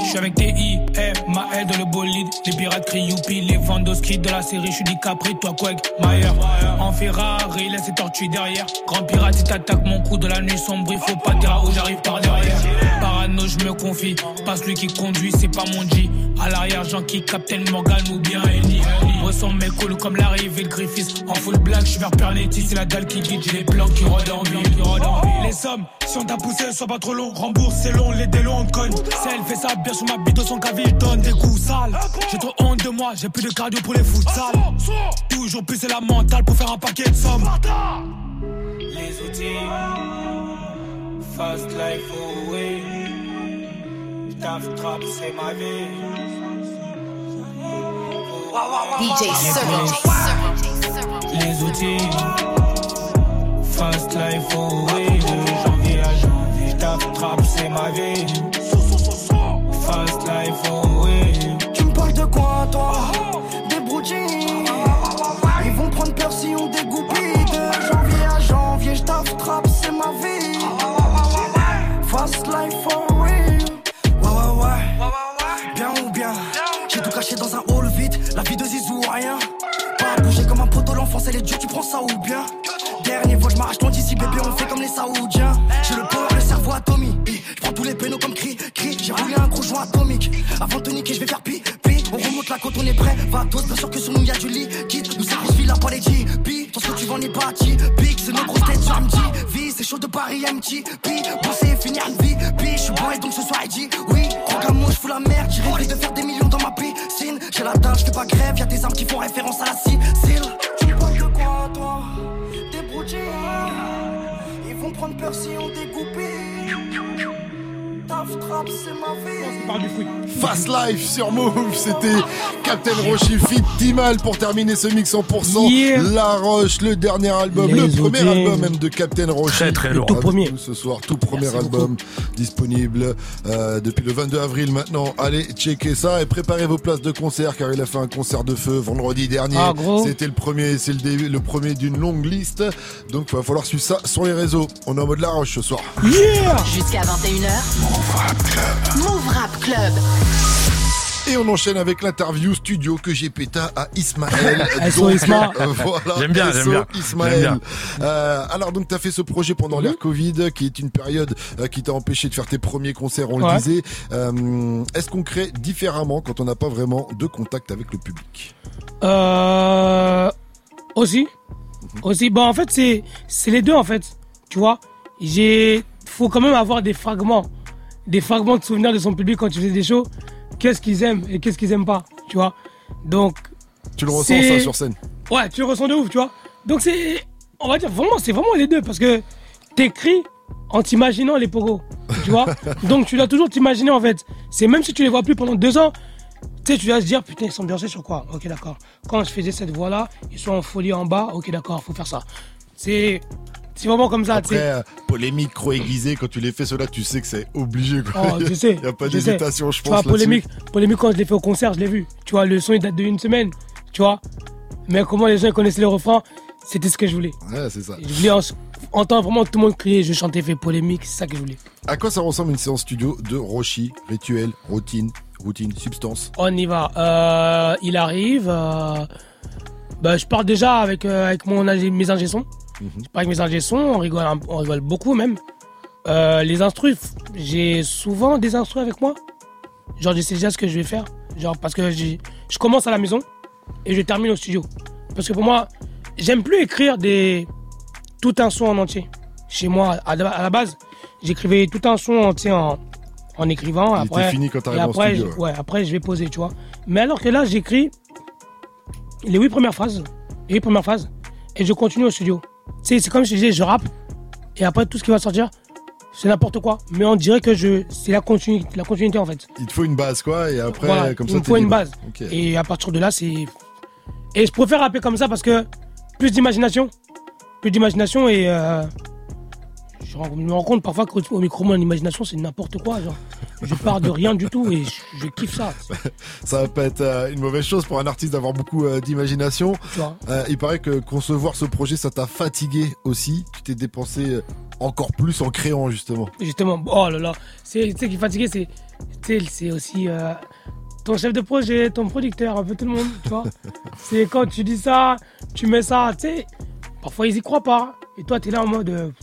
suis avec TI, R, ma dans le bolide, les pirateries, Youpi, les Vandoski de la série, je suis Capri, toi Quag, Mayer. En Ferrari, laisse les tortues derrière. Grand pirate, il t'attaque mon coup de la nuit sombre, il faut pas dire où j'arrive par derrière. Par parano, je me confie. Pas celui qui conduit, c'est pas mon G. À l'arrière, Jean qui Captain Morgan ou bien Ellie. Ressens mes couilles comme l'arrivée de Griffiths. En full black, je vers Pernetti, c'est la dalle qui guide. J'ai les plans qui rodent en ville. Les sommes, si on t'a poussé, sois pas trop long. Rembourse, c'est long, les délos on cogne. Si elle fait ça bien sur ma bite, son caville, donne des coups sales. J'ai trop honte de moi, j'ai plus de cardio pour les futsal. Toujours plus, c'est la mentale pour faire un paquet de sommes. Les outils, fast life away. Taf trap, c'est ma vie. DJ Les outils, fast life away. De janvier à janvier, taf trap, c'est ma vie. Tous, bien sûr que sur nous y'a du liquide. Nous ça se la pas les Pi, Tant ce que tu vends n'est pas Pique, c'est nos grosses têtes, j'en Vie, c'est chaud de Paris, MT Pi, bosser, finir une vie. Pi, je suis bon et donc ce soir il dit Oui, programme moi, je fous la merde. J'ai rêvé de faire des millions dans ma piscine. J'ai la dalle, je fais pas grève. Y'a des armes qui font référence à la Sicile. Tu parles de quoi, toi? Des Ils vont prendre peur si on découpé Taf trap, c'est ma vie. Fast Life sur Move, c'était Captain Roshi Fit Timal pour terminer ce mix 100%. Yeah. La Roche, le dernier album, Les le premier album même de Captain Roshi. Très, très lourd. tout premier. Ce soir, tout premier Merci album disponible euh, depuis le 22 avril maintenant. Allez, checker ça et préparez vos places de concert car il a fait un concert de feu vendredi dernier. Ah. C'était le premier, c'est le début, le premier d'une longue liste. Donc il va falloir suivre ça sur les réseaux. On est en mode La Roche ce soir. Yeah Jusqu'à 21h. Move Rap Club. Et on enchaîne avec l'interview studio que j'ai péta à Ismaël. [laughs] Donc, Isma. euh, voilà, J'aime bien, j'aime bien. Ismaël. J'aime bien. Euh, alors donc tu as fait ce projet pendant l'ère Covid, qui est une période euh, qui t'a empêché de faire tes premiers concerts, on Ouais. le disait. Euh, Est-ce qu'on crée différemment quand on n'a pas vraiment de contact avec le public? Euh, aussi. Mhm. Aussi. Bon, en fait, c'est, c'est les deux, en fait. Tu vois, j'ai, faut quand même avoir des fragments. Des fragments de souvenirs de son public quand tu fais des shows. Qu'est-ce qu'ils aiment et qu'est-ce qu'ils aiment pas. Tu vois. Donc. Tu le ressens ça sur scène Ouais, tu le ressens de ouf, tu vois. Donc c'est, on va dire vraiment, c'est vraiment les deux parce que t'écris en t'imaginant les pogos, tu vois. [laughs] Donc tu dois toujours t'imaginer en fait. C'est même si tu les vois plus pendant deux ans, tu sais, tu dois se dire putain ils sont Beyoncé sur quoi Ok d'accord. Quand je faisais cette voix là, ils sont en folie en bas. Ok d'accord, faut faire ça. C'est, c'est vraiment comme ça. tu Après, sais. euh, polémique trop aiguisée, quand tu les fais cela, tu sais que c'est obligé. Quoi. Oh, je sais. [laughs] Il n'y a pas d'hésitation, je Tu vois, pense. là-dessus. polémique, polémique quand je l'ai fait au concert, je l'ai vu. Tu vois, le son il date de une semaine. Tu vois. Mais comment les gens connaissaient le refrain, c'était ce que je voulais. Ouais, c'est ça. Je voulais en- entendre vraiment tout le monde crier, je chantais, fait polémique, c'est ça que je voulais. À quoi ça ressemble une séance studio de Roshi Rituel, routine, routine, substance? On y va. Euh, il arrive. euh, bah, je pars déjà avec, euh, avec mon, mes ingé sons. Je pars avec mes ingé sons, on rigole, un- on rigole beaucoup même. Euh, les instrus, j'ai souvent des instrus avec moi. Genre, je sais déjà ce que je vais faire. Genre, parce que j'ai- je commence à la maison et je termine au studio. Parce que pour moi, j'aime plus écrire des tout un son en entier. Chez moi, à la à la base, j'écrivais tout un son entier en, en écrivant. Il était après, fini quand t'arrives et en après, studio, je- ouais, après, je vais poser, tu vois. Mais alors que là, j'écris les huit premières phrases, les huit premières phrases, et je continue au studio. C'est comme si je disais, je rappe, et après, tout ce qui va sortir, c'est n'importe quoi. Mais on dirait que je, c'est la continuité, la continuité en fait. Il te faut une base, quoi, et après, Voilà, comme il ça, me t'es faut une libre. base. Et à partir de là, c'est. Et je préfère rapper comme ça parce que plus d'imagination. Plus d'imagination et. euh, Je me rends compte parfois qu'au micro, mon imagination, c'est n'importe quoi. Genre. Je pars de rien du tout et je, je kiffe ça. [laughs] Ça va pas être euh, une mauvaise chose pour un artiste d'avoir beaucoup euh, d'imagination. Euh, il paraît que concevoir ce projet, ça t'a fatigué aussi. Tu t'es dépensé encore plus en créant, justement. Justement, oh là là, c'est, tu sais qui est fatigué, c'est, c'est aussi ton chef de projet, ton producteur, un peu tout le monde, tu vois. [laughs] c'est quand tu dis ça, tu mets ça, tu sais, parfois ils y croient pas. Et toi, tu es là en mode.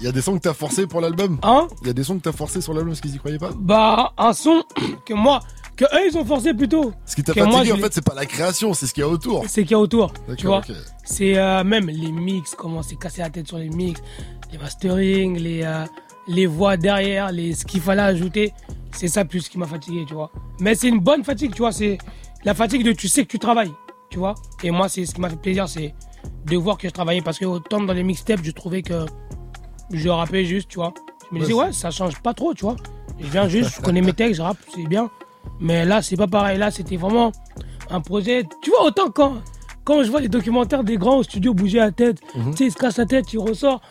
Il y a des sons que t'as forcé pour l'album Hein Il y a des sons que t'as forcé sur l'album parce qu'ils y croyaient pas Bah, un son [clears throat] que moi, que eux ils ont forcé plutôt. Ce qui t'a moi, fatigué, en fait, c'est pas la création, c'est ce qu'il y a autour. C'est qu'il y a autour. Tu vois. C'est euh, même les mix, comment c'est cassé la tête sur les mix, les mastering, les, euh, les voix derrière, les, ce qu'il fallait ajouter. C'est ça plus qui m'a fatigué, tu vois. Mais c'est une bonne fatigue, tu vois. C'est la fatigue de tu sais que tu travailles, tu vois. Et moi, c'est ce qui m'a fait plaisir, c'est de voir que je travaillais parce que autant dans les mixtapes, je trouvais que je rappais juste, tu vois. Je me disais, ouais, ça change pas trop, tu vois. Je viens juste, je connais mes textes, je rappe, c'est bien. Mais là, c'est pas pareil. Là, c'était vraiment un projet. Tu vois, autant quand, quand je vois les documentaires des grands au studio bouger la tête, Mhm. tu sais, ils se cassent la tête, ils ressortent.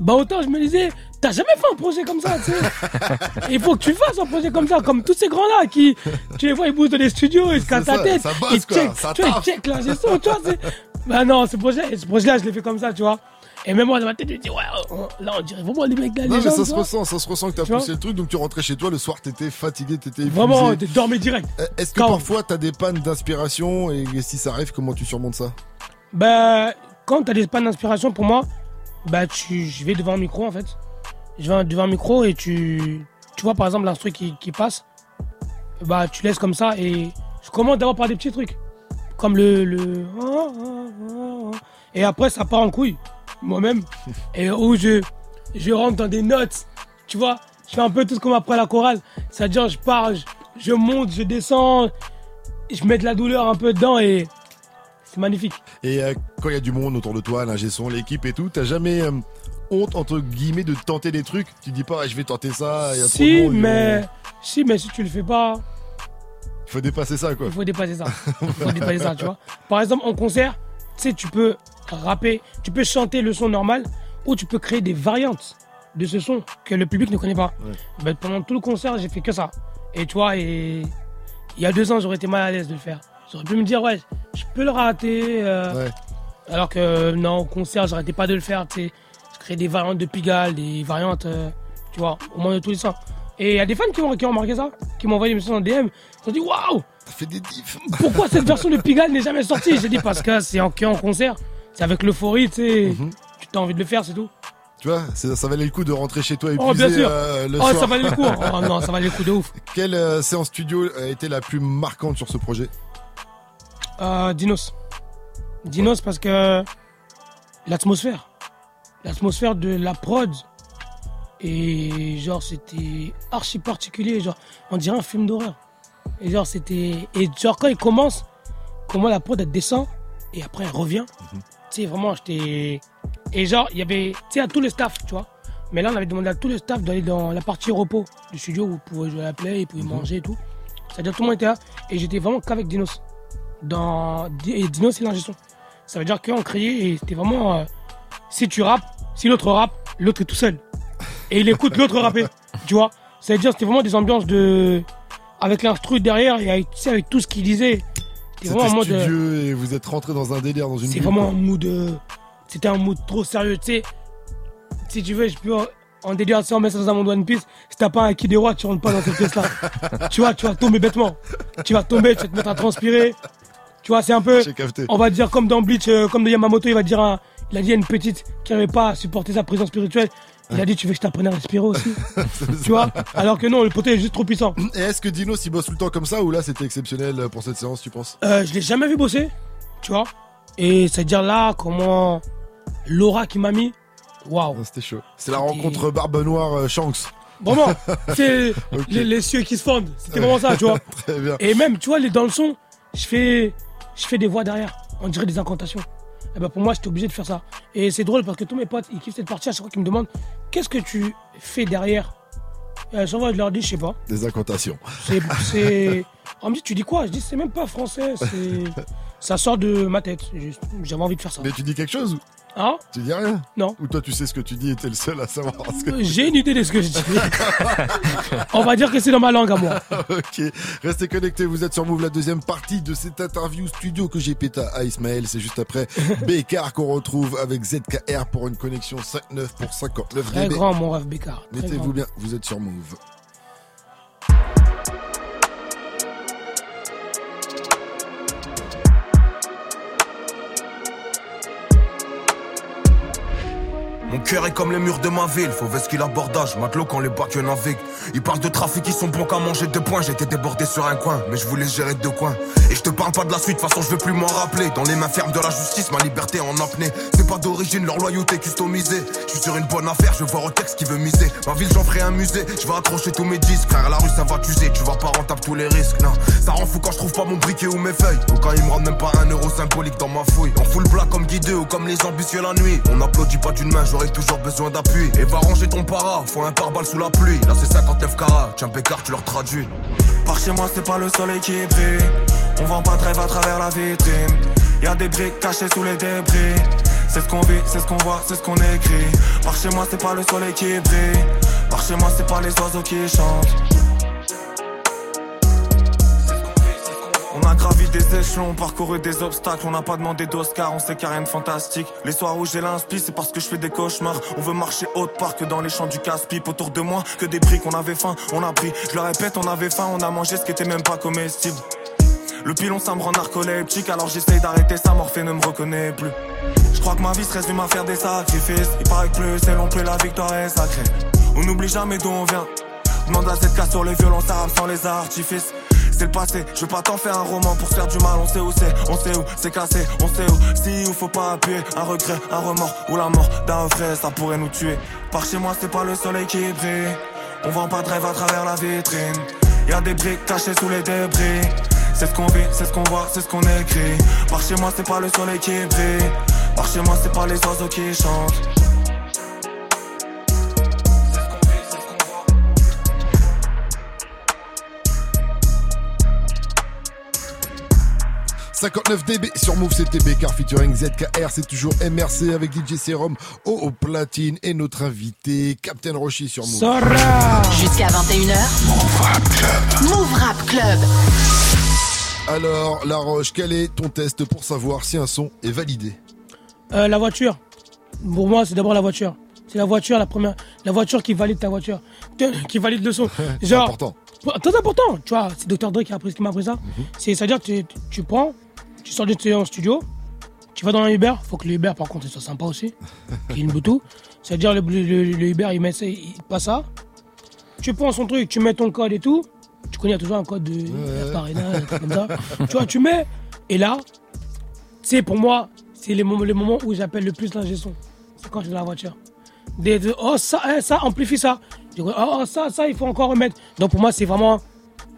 Bah, autant je me disais, t'as jamais fait un projet comme ça, tu sais. [laughs] Il faut que tu fasses un projet comme ça, comme tous ces grands-là qui, tu les vois, ils bougent dans les studios, ils se cassent la tête. ça bosse, ils quoi, checkent, ça tu vois, ils checkent l'ingé son, tu vois. Bah non, ce projet, ce projet-là, je l'ai fait comme ça, tu vois. Et même moi, dans ma tête, je me dis, ouais, on- là, on dirait vraiment les mecs la Non, mais ça se vois. ressent, ça se ressent que t'as poussé le truc, donc tu rentrais chez toi le soir, t'étais fatigué, t'étais épuisé. Vraiment, tu dormais direct. Euh, Est-ce que Quand- parfois t'as des pannes d'inspiration et si ça arrive, comment tu surmontes ça? Bah, quand t'as des pannes d'inspiration, pour moi, bah, tu, je vais devant un micro, en fait. Je vais devant un micro et tu, tu vois, par exemple, l'instru qui, qui passe, bah, tu laisses comme ça et je commence d'abord par des petits trucs. Comme le, le, et après, ça part en couille, moi-même. Et où je, je rentre dans des notes, tu vois. Je fais un peu tout ce qu'on m'apprend à la chorale. C'est-à-dire, je pars, je, je monte, je descends, je mets de la douleur un peu dedans et c'est magnifique. Et euh, quand il y a du monde autour de toi, l'ingé son, l'équipe et tout, t'as jamais euh, honte, entre guillemets, de tenter des trucs? Tu dis pas, ouais, je vais tenter ça, il y a trop de Si, monde, mais, si, mais si tu le fais pas, Il faut dépasser ça, quoi. il faut dépasser ça. Il [laughs] faut dépasser ça, tu vois. Par exemple, en concert, tu sais, tu peux rapper, tu peux chanter le son normal ou tu peux créer des variantes de ce son que le public ne connaît pas. Ben, pendant tout le concert, j'ai fait que ça. Et tu vois, et il y a deux ans, j'aurais été mal à l'aise de le faire. J'aurais pu me dire, ouais, je peux le rater. euh, Alors que non, au concert, j'arrêtais pas de le faire, tu sais. Je crée des variantes de Pigalle, des variantes, euh, tu vois, au moins de tous les sens. Et il y a des fans qui ont, qui ont remarqué ça, qui m'ont envoyé des messages en DM. Ils ont dit, waouh Ça fait des diffs Pourquoi cette version de Pigalle n'est jamais sortie? J'ai dit, parce que c'est en, en concert. C'est avec l'euphorie, tu sais. Mhm. Tu as envie de le faire, c'est tout. Tu vois, ça valait le coup de rentrer chez toi épuisé Oh, bien sûr. euh, le oh, soir. ça valait le coup. Oh non, ça valait le coup de ouf. [laughs] Quelle euh, séance studio a été la plus marquante sur ce projet? Euh, Dinos. Dinos parce que l'atmosphère. L'atmosphère de la prod. Et genre, c'était archi particulier. Genre, on dirait un film d'horreur. Et genre, c'était. Et genre, quand il commence, comment la prod elle descend et après elle revient. Tu sais, vraiment, j'étais. Et genre, il y avait. Tu sais, à tout le staff, tu vois. Mais là, on avait demandé à tout le staff d'aller dans la partie repos du studio où vous pouvez jouer à la play, ils pouvaient manger et tout. C'est-à-dire, tout le monde était là. Et j'étais vraiment qu'avec Dinos. Dans... Et Dinos, c'est l'ingé. Ça veut dire qu'on criait et c'était vraiment. euh, si tu rappes, si l'autre rappe, l'autre est tout seul. Et il écoute l'autre rapper. Tu vois Ça veut dire c'était vraiment des ambiances de. Avec l'instru derrière et avec, tu sais, avec tout ce qu'il disait. C'était vraiment un mode. euh, et vous êtes rentré dans un délire, dans une c'est vraiment un mood. euh, C'était un mood trop sérieux, tu sais. Si tu veux, je peux en, en délire, sais, on met ça dans un monde One Piece. Si t'as pas un qui des rois, tu rentres pas dans cette pièce-là. [laughs] tu vois, tu vas tomber bêtement. Tu vas tomber, tu vas te mettre à transpirer. Tu vois, c'est un peu. On va dire comme dans Bleach, euh, comme de Yamamoto, il va dire un- il a dit à une petite qui n'avait pas à supporter sa présence spirituelle. Il a dit, tu veux que je t'apprenne à respirer aussi [laughs] Tu vois Alors que non, le poteau est juste trop puissant. Et est-ce que Dino s'y bosse tout le temps comme ça ou là c'était exceptionnel pour cette séance, tu penses? Euh, je l'ai jamais vu bosser, tu vois. Et c'est-à-dire là, comment l'aura qui m'a mis, waouh. C'était chaud. C'est la rencontre Barbe Noire euh, Shanks. Vraiment, [laughs] c'est les cieux qui se fondent. C'était vraiment ça, tu vois. [laughs] Très bien. Et même, tu vois, les, dans le son, je fais, je fais des voix derrière. On dirait des incantations. Et ben pour moi, j'étais obligé de faire ça. Et c'est drôle parce que tous mes potes, ils kiffent cette partie. À chaque fois qu'ils me demandent, qu'est-ce que tu fais derrière? Chaque fois, je leur dis, je sais pas. Des incantations. C'est. On me dit, tu dis quoi? Je dis, c'est même pas français. C'est... Ça sort de ma tête. J'avais envie de faire ça. Mais tu dis quelque chose Hein Tu dis rien Non. Ou toi tu sais ce que tu dis et t'es le seul à savoir ce que J'ai une idée de ce que je dis. [laughs] On va dire que c'est dans ma langue à moi. ok, restez connectés, vous êtes sur Move, la deuxième partie de cette interview studio que j'ai péta à Ismaël. C'est juste après [laughs] Bécard qu'on retrouve avec ZKR pour une connexion 5.9 pour 59 Très dB. grand, mon rêve Bécard. Mettez-vous bien, vous êtes sur Move. Mon cœur est comme les murs de ma ville, faut qu'il abordage, matelot quand les bacs naviguent. Ils parlent de trafic, ils sont bons qu'à manger deux points. J'étais débordé sur un coin, mais je voulais gérer deux coins. Et je te parle pas de la suite, de toute façon je veux plus m'en rappeler. Dans les mains fermes de la justice, ma liberté en apnée. C'est pas d'origine, leur loyauté customisée. Je suis sur une bonne affaire, je voir au texte qui veut miser. Ma ville, j'en ferai un musée, je vais accrocher tous mes disques. Frère, la rue, ça va t'user, tu vas pas rentable tous les risques. Non, ça rend fou quand je trouve pas mon briquet ou mes feuilles. Ou quand ils me rendent même pas un euro symbolique dans ma fouille. En full black comme guidé ou comme les ambitieux la nuit. On applaudit pas d'une main, j'aurais toujours besoin d'appui. Et va ranger ton para, faut un pare-balles sous la pluie. Là c'est 59 carats, tiens Pécard, tu leur traduis. Par chez moi, c'est pas le soleil qui brille. On vend pas de rêve à travers la vitrine. Y a des briques cachées sous les débris. C'est ce qu'on vit, c'est ce qu'on voit, c'est ce qu'on écrit. Par chez moi, c'est pas le soleil qui brille. Par chez moi, c'est pas les oiseaux qui chantent. A gravi des échelons, parcouru des obstacles, on n'a pas demandé d'Oscar, on sait qu'il rien de fantastique. Les soirs où j'ai l'inspi, c'est parce que je fais des cauchemars. On veut marcher haute part que dans les champs du casse-pipe. Autour de moi, que des briques, on avait faim, on a pris. Je le répète, on avait faim, on a mangé ce qui était même pas comestible. Le pilon ça me rend narcoleptique, alors j'essaye d'arrêter ça, Morphée ne me reconnaît plus. Je crois que ma vie se résume à faire des sacrifices. Il paraît que plus c'est long, plus la victoire est sacrée. On n'oublie jamais d'où on vient. Demande à cette casse sur les violences arabes sans les artifices c'est le passé. Je veux pas t'en faire un roman pour se faire du mal. On sait où c'est, on sait où c'est cassé, on sait où. Si ou faut pas appuyer, un regret, un remords ou la mort d'un vrai, ça pourrait nous tuer. Par chez moi, c'est pas le soleil qui brille. On vend pas de rêve à travers la vitrine. Y a des briques cachées sous les débris. C'est ce qu'on vit, c'est ce qu'on voit, c'est ce qu'on écrit. Par chez moi, c'est pas le soleil qui brille. Par chez moi, c'est pas les oiseaux qui chantent. 59 dB sur Move CTB car featuring ZKR c'est toujours MRC avec DJ Serum au, platine et notre invité Captain Roshi sur Move. Jusqu'à 21h. Move Rap Club. Move Rap Club. Alors La Roche, quel est ton test pour savoir si un son est validé? Euh, La voiture. Pour moi c'est d'abord la voiture. C'est la voiture la première, la voiture qui valide ta voiture, qui valide le son. [laughs] c'est important. Très important, tu vois, c'est Dr Dre qui m'a appris ça. Mhm. C'est, c'est-à-dire que tu, tu prends, tu sors du en studio, tu vas dans un Uber, faut que le Uber par contre soit sympa aussi, [laughs] qu'il y ait une boutou. C'est-à-dire le, Uber il met ça, il passe ça. Tu prends son truc, tu mets ton code et tout. Tu connais toujours un code de ouais. comme ça. tu vois, tu mets. Et là, c'est pour moi, c'est les moments, les moments où j'appelle le plus l'ingé son. C'est quand je suis dans la voiture. Des, oh ça, eh, ça amplifie ça. oh, oh ça, ça il faut encore remettre. Donc pour moi c'est vraiment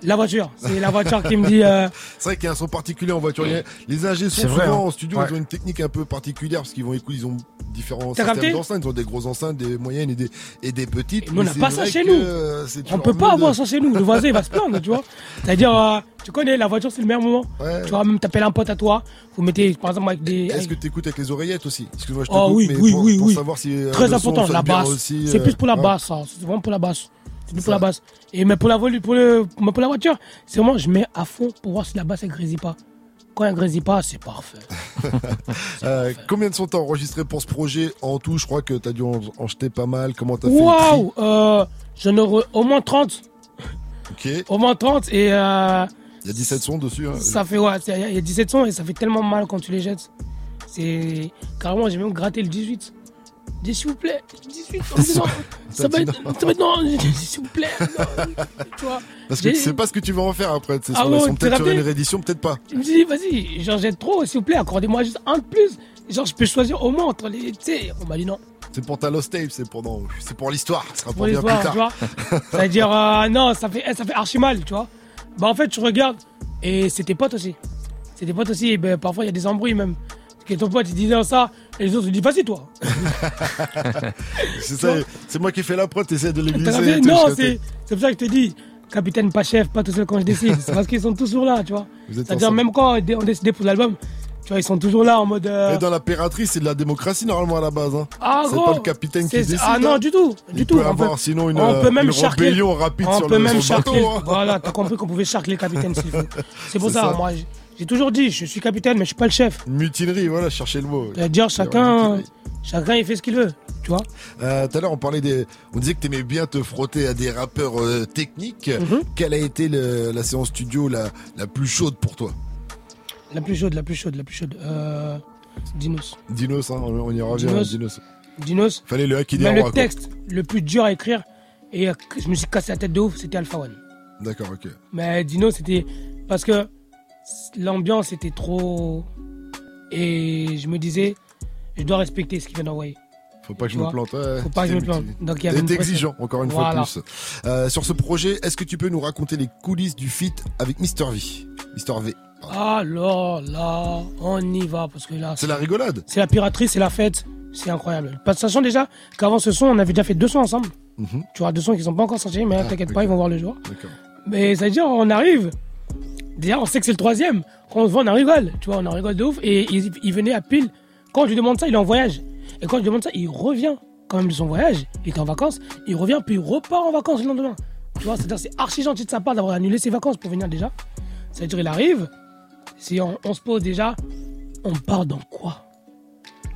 la voiture, c'est la voiture qui me dit. Euh, c'est vrai qu'il y a un son particulier en voiture. Les ingés sont souvent hein. en studio, ils ont une technique un peu particulière parce qu'ils vont écouter, ils ont différents systèmes d'enceintes. Ils ont des grosses enceintes, des moyennes et des, et des petites. on n'a pas ça chez nous. Euh, on peut pas avoir ça chez nous. Le voisin il va se plaindre, tu vois. C'est-à-dire, euh, tu connais, la voiture c'est le meilleur moment. Tu vas même t'appeler un pote à toi. Vous mettez par exemple avec des. Est-ce que tu écoutes avec les oreillettes aussi? Excuse-moi, je te oh, oui, oui, oui, oui. savoir si. Très important, la basse. C'est plus pour la basse, ça. C'est vraiment pour la basse. C'est pour la basse. Et mais pour la, pour, le, pour la voiture, c'est vraiment, je mets à fond pour voir si la basse elle grésille pas. Quand elle grésille pas, c'est parfait. [laughs] Euh, combien de temps t'as enregistré pour ce projet en tout? Je crois que t'as dû en, jeter pas mal. Comment t'as fait Waouh euh, J'en aurais au moins 30. Ok. [laughs] Au moins 30 et. Euh, il y a 17 sons dessus. Hein. Ça fait, ouais, il y a 17 sons et ça fait tellement mal quand tu les jettes. C'est. Carrément, j'ai même gratté le 18 s'il vous plaît, 18, ça va être, ça va être, non, [laughs] s'il vous plaît, tu vois. Parce que tu sais pas ce que tu vas en faire après, c'est ah ouais, peut-être sur une réédition, peut-être pas. Je me dis, vas-y, j'en jette trop, s'il vous plaît, accordez-moi juste un de plus. Genre, je peux choisir au moins entre les, tu sais, on m'a dit non. C'est pour ta Lost Tape, c'est pour, c'est pour l'histoire, ça pour, bien plus tard. Tu vois [laughs] ça veut dire, euh, non, ça fait, ça fait archi mal, tu vois. Bah, en fait, tu regardes, et c'était potes aussi. C'était potes aussi, et ben, parfois il y a des embrouilles même. Que ton pote il disait ça, et les autres ils disent vas-y toi. [laughs] c'est ça, c'est moi qui fais la prod, t'essaies de les Non, c'est pour ça que je te dis, capitaine pas chef, pas tout seul quand je décide. c'est parce qu'ils sont toujours là, tu vois. C'est-à-dire même quand on décidait pour l'album, tu vois, ils sont toujours là en mode. Euh... Et dans la piraterie, c'est de la démocratie normalement à la base. Hein. Ah, c'est pas le capitaine qui décide. Ah non, hein. du tout, du Il tout. Peut avoir sinon une, on peut même une rébellion rapide on sur peut le même bateau. Hein. Voilà, t'as compris qu'on pouvait charcler le capitaine s'il faut. [laughs] C'est pour ça, moi, j'ai toujours dit, je suis capitaine, mais je suis pas le chef. Mutinerie, voilà, chercher le mot. C'est-à-dire, chacun, chacun, il fait ce qu'il veut, tu vois. Euh, tout à l'heure, on parlait des, on disait que tu aimais bien te frotter à des rappeurs euh, techniques. Mhm. Quelle a été la séance studio la, la plus chaude pour toi? La plus chaude, la plus chaude, la plus chaude. Euh, Dinos. Dinos, hein, on y revient. Dinos. Dinos. Dinos. Fallait le hacker des Mais le texte le plus dur à écrire et je me suis cassé la tête de ouf, c'était Alpha One. D'accord, ok. Mais Dino, c'était parce que l'ambiance était trop. Et je me disais, je dois respecter ce qu'il vient d'envoyer. Faut pas que je me plante. ouais. Faut pas que je me plante. Donc, il y avait exigeant, encore une Voilà. fois plus. Euh, sur ce projet, est-ce que tu peux nous raconter les coulisses du feat avec Mister V? Mister V. Alors là, on y va parce que là. C'est la rigolade. C'est la piraterie, c'est la fête. C'est incroyable. Parce sachant déjà qu'avant ce son, on avait déjà fait deux sons ensemble. Mhm. Tu vois, deux sons qui sont pas encore sortis, mais t'inquiète pas, ils vont voir le jour. D'accord. Mais ça veut dire, on arrive. Déjà, on sait que c'est le troisième. Quand on se voit, on en rigole. Tu vois, on en rigole de ouf. Et il, il venait à pile. Quand je lui demande ça, il est en voyage. Et quand je lui demande ça, il revient quand même de son voyage. Il était en vacances. Il revient, puis il repart en vacances le lendemain. Tu vois, c'est-à-dire, c'est archi gentil de sa part d'avoir annulé ses vacances pour venir déjà. Ça veut dire, il arrive. Si on, on se pose déjà, on part dans quoi?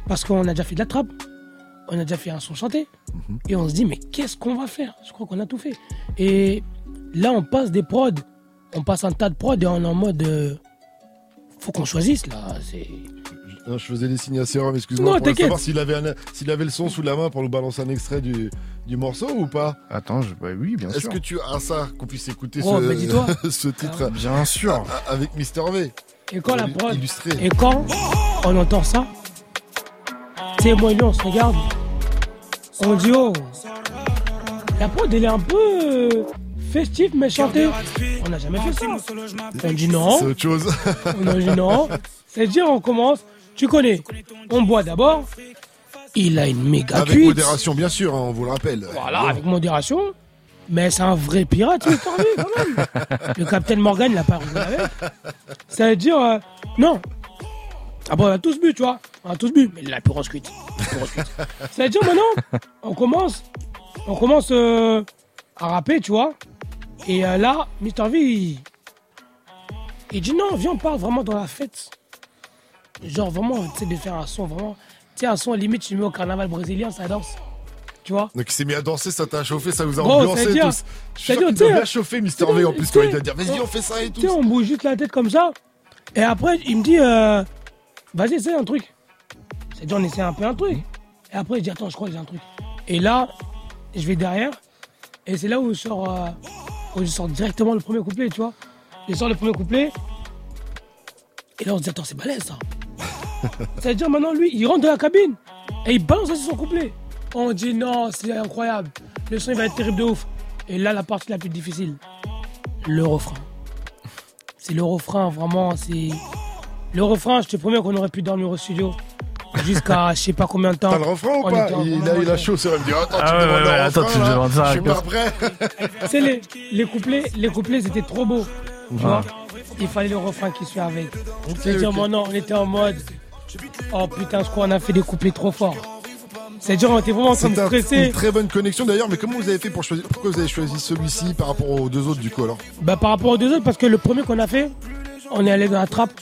Parce qu'on a déjà fait de la trappe. On a déjà fait un son chanté. Et on se dit, mais qu'est-ce qu'on va faire? Je crois qu'on a tout fait. Et là, on passe des prods. On passe un tas de prods et on est en mode. euh, faut qu'on choisisse là. C'est. Non, je faisais des signes à Sérum, excuse-moi. Non, pour t'inquiète. savoir s'il avait, un- s'il avait le son sous la main pour nous balancer un extrait du, du morceau ou pas? Attends, je... bah oui, bien Est-ce sûr. que tu as ça, qu'on puisse écouter Oh, ce, bah [laughs] titre Bien sûr. avec Mister V Et quand la prod. Illustré. Et quand on entend ça, sais, moi et lui, on se regarde. On dit, oh. La prod, elle est un peu festive, mais chantée. On n'a jamais fait ça. On dit non. C'est autre chose. On a dit non. C'est-à-dire, on commence. Tu connais. On boit d'abord. Il a une méga Avec cuite. modération, bien sûr, hein, on vous le rappelle. Voilà, avec modération. Mais c'est un vrai pirate, il est tordu, quand même. Le capitaine Morgan, il n'a pas rigolé avec. Ça veut dire, euh, non. Après, on a tous bu, tu vois. On a tous bu. Mais la. La grosse cuite. Ça veut dire, maintenant, on commence, on commence euh, à rapper, tu vois. Et euh, là, Mr. V, il, il dit non, viens, on part vraiment dans la fête. Genre, vraiment, tu sais, de faire un son, vraiment. Tu sais, un son limite, tu mets au carnaval brésilien, ça danse. Tu vois Donc il s'est mis à danser, ça t'a chauffé, ça vous a Gros, ambiancé c'est-à-dire- tous. Je suis sûr qu'il bien chauffer Mister V en plus quand il doit dire vas-y on fait ça et Tu sais, tout. on bouge juste la tête comme ça. Et après, il me dit, euh, vas-y, essaye un truc. C'est-à-dire, on essaie un peu un truc. Et après, je dis, attends, je crois que j'ai un truc. Et là, je vais derrière. Et c'est là où je sors, euh, où je sors directement le premier couplet, tu vois. Je sors le premier couplet. Et là, on se dit, attends, c'est balèze, ça. [laughs] C'est-à-dire, maintenant, lui, il rentre dans la cabine. Et il balance son couplet. On dit, non, c'est incroyable. Le son, il va être terrible de ouf. Et là, la partie la plus difficile, le refrain. C'est le refrain, vraiment, c'est... Le refrain, je te promets qu'on aurait pu dormir au studio jusqu'à je sais pas combien de temps. T'as le refrain ou pas en- Il a eu la chaud, c'est vrai. Il me dit attends, tu Ah me ouais, demandes ouais, attends, refrain, tu me là. demandes ça, Je suis pas prêt. Tu sais, les, les couplets, les couplets, c'était trop beau. Tu vois Il fallait le refrain qui suit avec. C'est-à-dire, maintenant, on était en mode. Oh putain, je crois qu'on a fait des couplets trop forts. C'est-à-dire, on était vraiment comme C'est un- stressé. une très bonne connexion d'ailleurs, mais comment vous avez fait pour choisir Pourquoi vous avez choisi celui-ci par rapport aux deux autres du coup alors? Bah, par rapport aux deux autres, parce que le premier qu'on a fait, on est allé dans la trappe.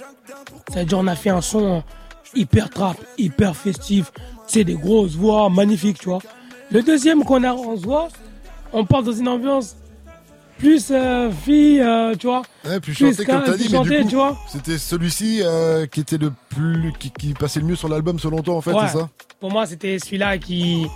C'est-à-dire, on a fait un son hyper trap, hyper festif. C'est des grosses voix magnifiques, tu vois. Le deuxième qu'on a, on se voit, on part dans une ambiance plus euh, fille, euh, tu vois. Ouais, plus chanté comme t'as dit, mais du coup, c'était celui-ci euh, qui était le plus, qui, qui passait le mieux sur l'album selon toi en fait, Ouais. c'est ça? Pour moi, c'était celui-là qui.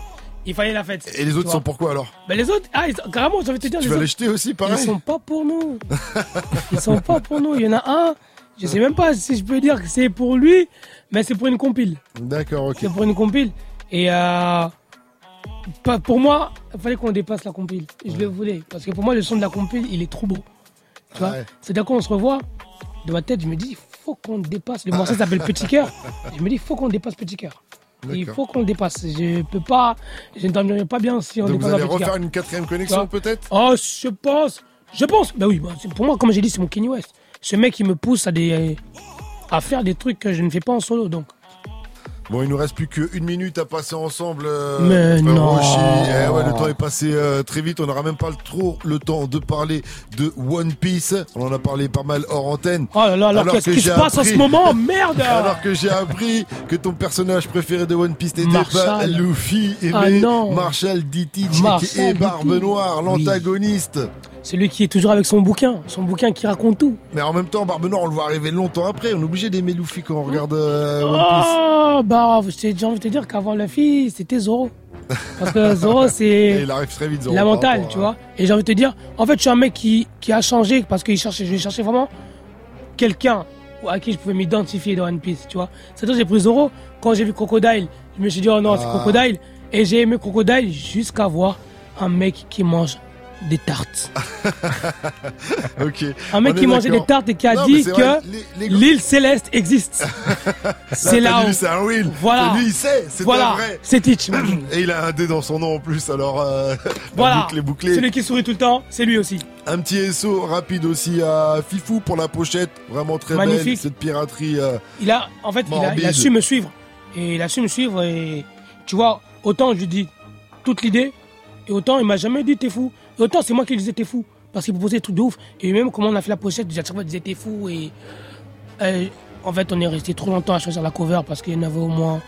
Il fallait la fête. Et les autres sont pourquoi alors? Ben les autres, ah, ils- carrément, j'avais te dire. Tu les vas les jeter aussi, pareil Ils sont pas pour nous. [laughs] Ils sont pas pour nous. Il y en a un, je sais même pas si je peux dire que c'est pour lui, mais c'est pour une compile. D'accord, ok. C'est pour une compile. Et euh, pas- pour moi, il fallait qu'on dépasse la compile. Je le voulais. Parce que pour moi, le son de la compile, il est trop beau. Tu vois? Ouais. C'est-à-dire qu'on se revoit, de ma tête, je me dis, il faut qu'on dépasse. Le morceau s'appelle Petit Cœur. Je me dis, il faut qu'on dépasse Petit Cœur. Il faut qu'on le dépasse. Je peux pas, je ne dormirai pas bien si on Donc vous dépasse allez un Petit refaire Cœur. une quatrième connexion peut-être? Oh, je pense. Je pense. Bah oui, bah, c'est- pour moi, comme j'ai dit, c'est mon Kenny West. Ce mec, il me pousse à, des, à faire des trucs que je ne fais pas en solo. Donc, Bon, il nous reste plus qu'une minute à passer ensemble. euh, Mais non. Eh ouais, le temps est passé euh, très vite. On n'aura même pas le- trop le temps de parler de One Piece. On en a parlé pas mal hors antenne. oh là là, alors, qu'est-ce que qui se passe en appris- ce moment? Merde [laughs] Alors que j'ai appris que ton personnage préféré de One Piece n'était pas. Luffy, Ah mais non. Marshall. Marshall et Barbe. Noire, l'antagoniste. Celui qui est toujours avec son bouquin, son bouquin qui raconte tout. Mais en même temps, Barbe Noire, on le voit arriver longtemps après. On est obligé d'aimer Luffy quand on regarde euh, One Piece. Oh, bah, j'ai envie de te dire qu'avant Luffy, c'était Zoro. Parce que Zoro, [laughs] c'est il arrive très vite, Zoro, la mentale, tu vois. Et j'ai envie de te dire, en fait, je suis un mec qui, qui a changé parce cherchait, je cherchais vraiment quelqu'un à qui je pouvais m'identifier dans One Piece, tu vois. C'est-à-dire, j'ai pris Zoro. Quand j'ai vu Crocodile, je me suis dit, oh non, c'est Ah. Crocodile. Et j'ai aimé Crocodile jusqu'à voir un mec qui mange des tartes. [laughs] Ok. Un mec qui mangeait des tartes et qui a Non, dit c'est que l'île céleste existe. [laughs] c'est Là, où. C'est un will. Voilà. Lui, il sait. C'était Voilà. vrai. C'est Teach. [clears throat] Et il a un dé dans son nom en plus, alors euh, [laughs] Voilà. boucle est bouclée. Celui qui sourit tout le temps, c'est lui aussi. Un petit SO rapide aussi à Fifou pour la pochette, vraiment très belle. Magnifique. Cette piraterie. euh, Il a, en fait, il a, il a Morbide. su me suivre. Et il a su me suivre. Et tu vois, autant je lui dis toute l'idée, et autant il m'a jamais dit t'es fou. Autant c'est moi qui disais t'es fou. Parce qu'il proposait des trucs de ouf. Et même comment on a fait la pochette, à chaque fois il disait t'es fou. Et euh, en fait, on est resté trop longtemps à choisir la cover parce qu'il y en avait au moins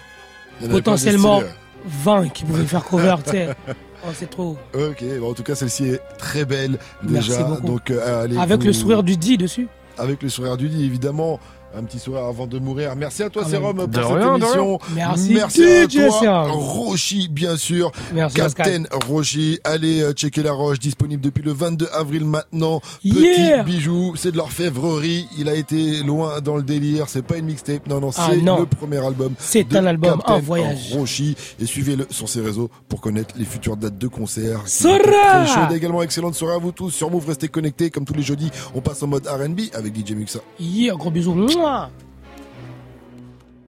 avait potentiellement pas des 20 qui pouvaient faire cover, tu sais. [laughs] Oh, c'est trop. Ok, bon, en tout cas celle-ci est très belle Merci déjà. beaucoup. Donc euh, allez Avec vous- le sourire du dit dessus. Avec le sourire du lit évidemment. Un petit sourire avant de mourir. Merci à toi, Ah, Sérum, pour de cette rien, émission. rien. Merci, à toi, Sérum. Roshi, bien sûr. Merci, Captain Roshi. Allez euh, checker la roche, disponible depuis le 22 avril maintenant. Yeah. Petit bijou, c'est de l'orfèvrerie. Il a été loin dans le délire. C'est pas une mixtape, non, non, Ah, c'est le premier album. C'est un album, Captain un voyage. Roshi. Et suivez-le sur ses réseaux pour connaître les futures dates de concerts. qui Sora Très également. Excellente soirée à vous tous. Sur Move, restez connectés. Comme tous les jeudis, on passe en mode R&B avec DJ Muxa. Yeah, gros bisous. 영화.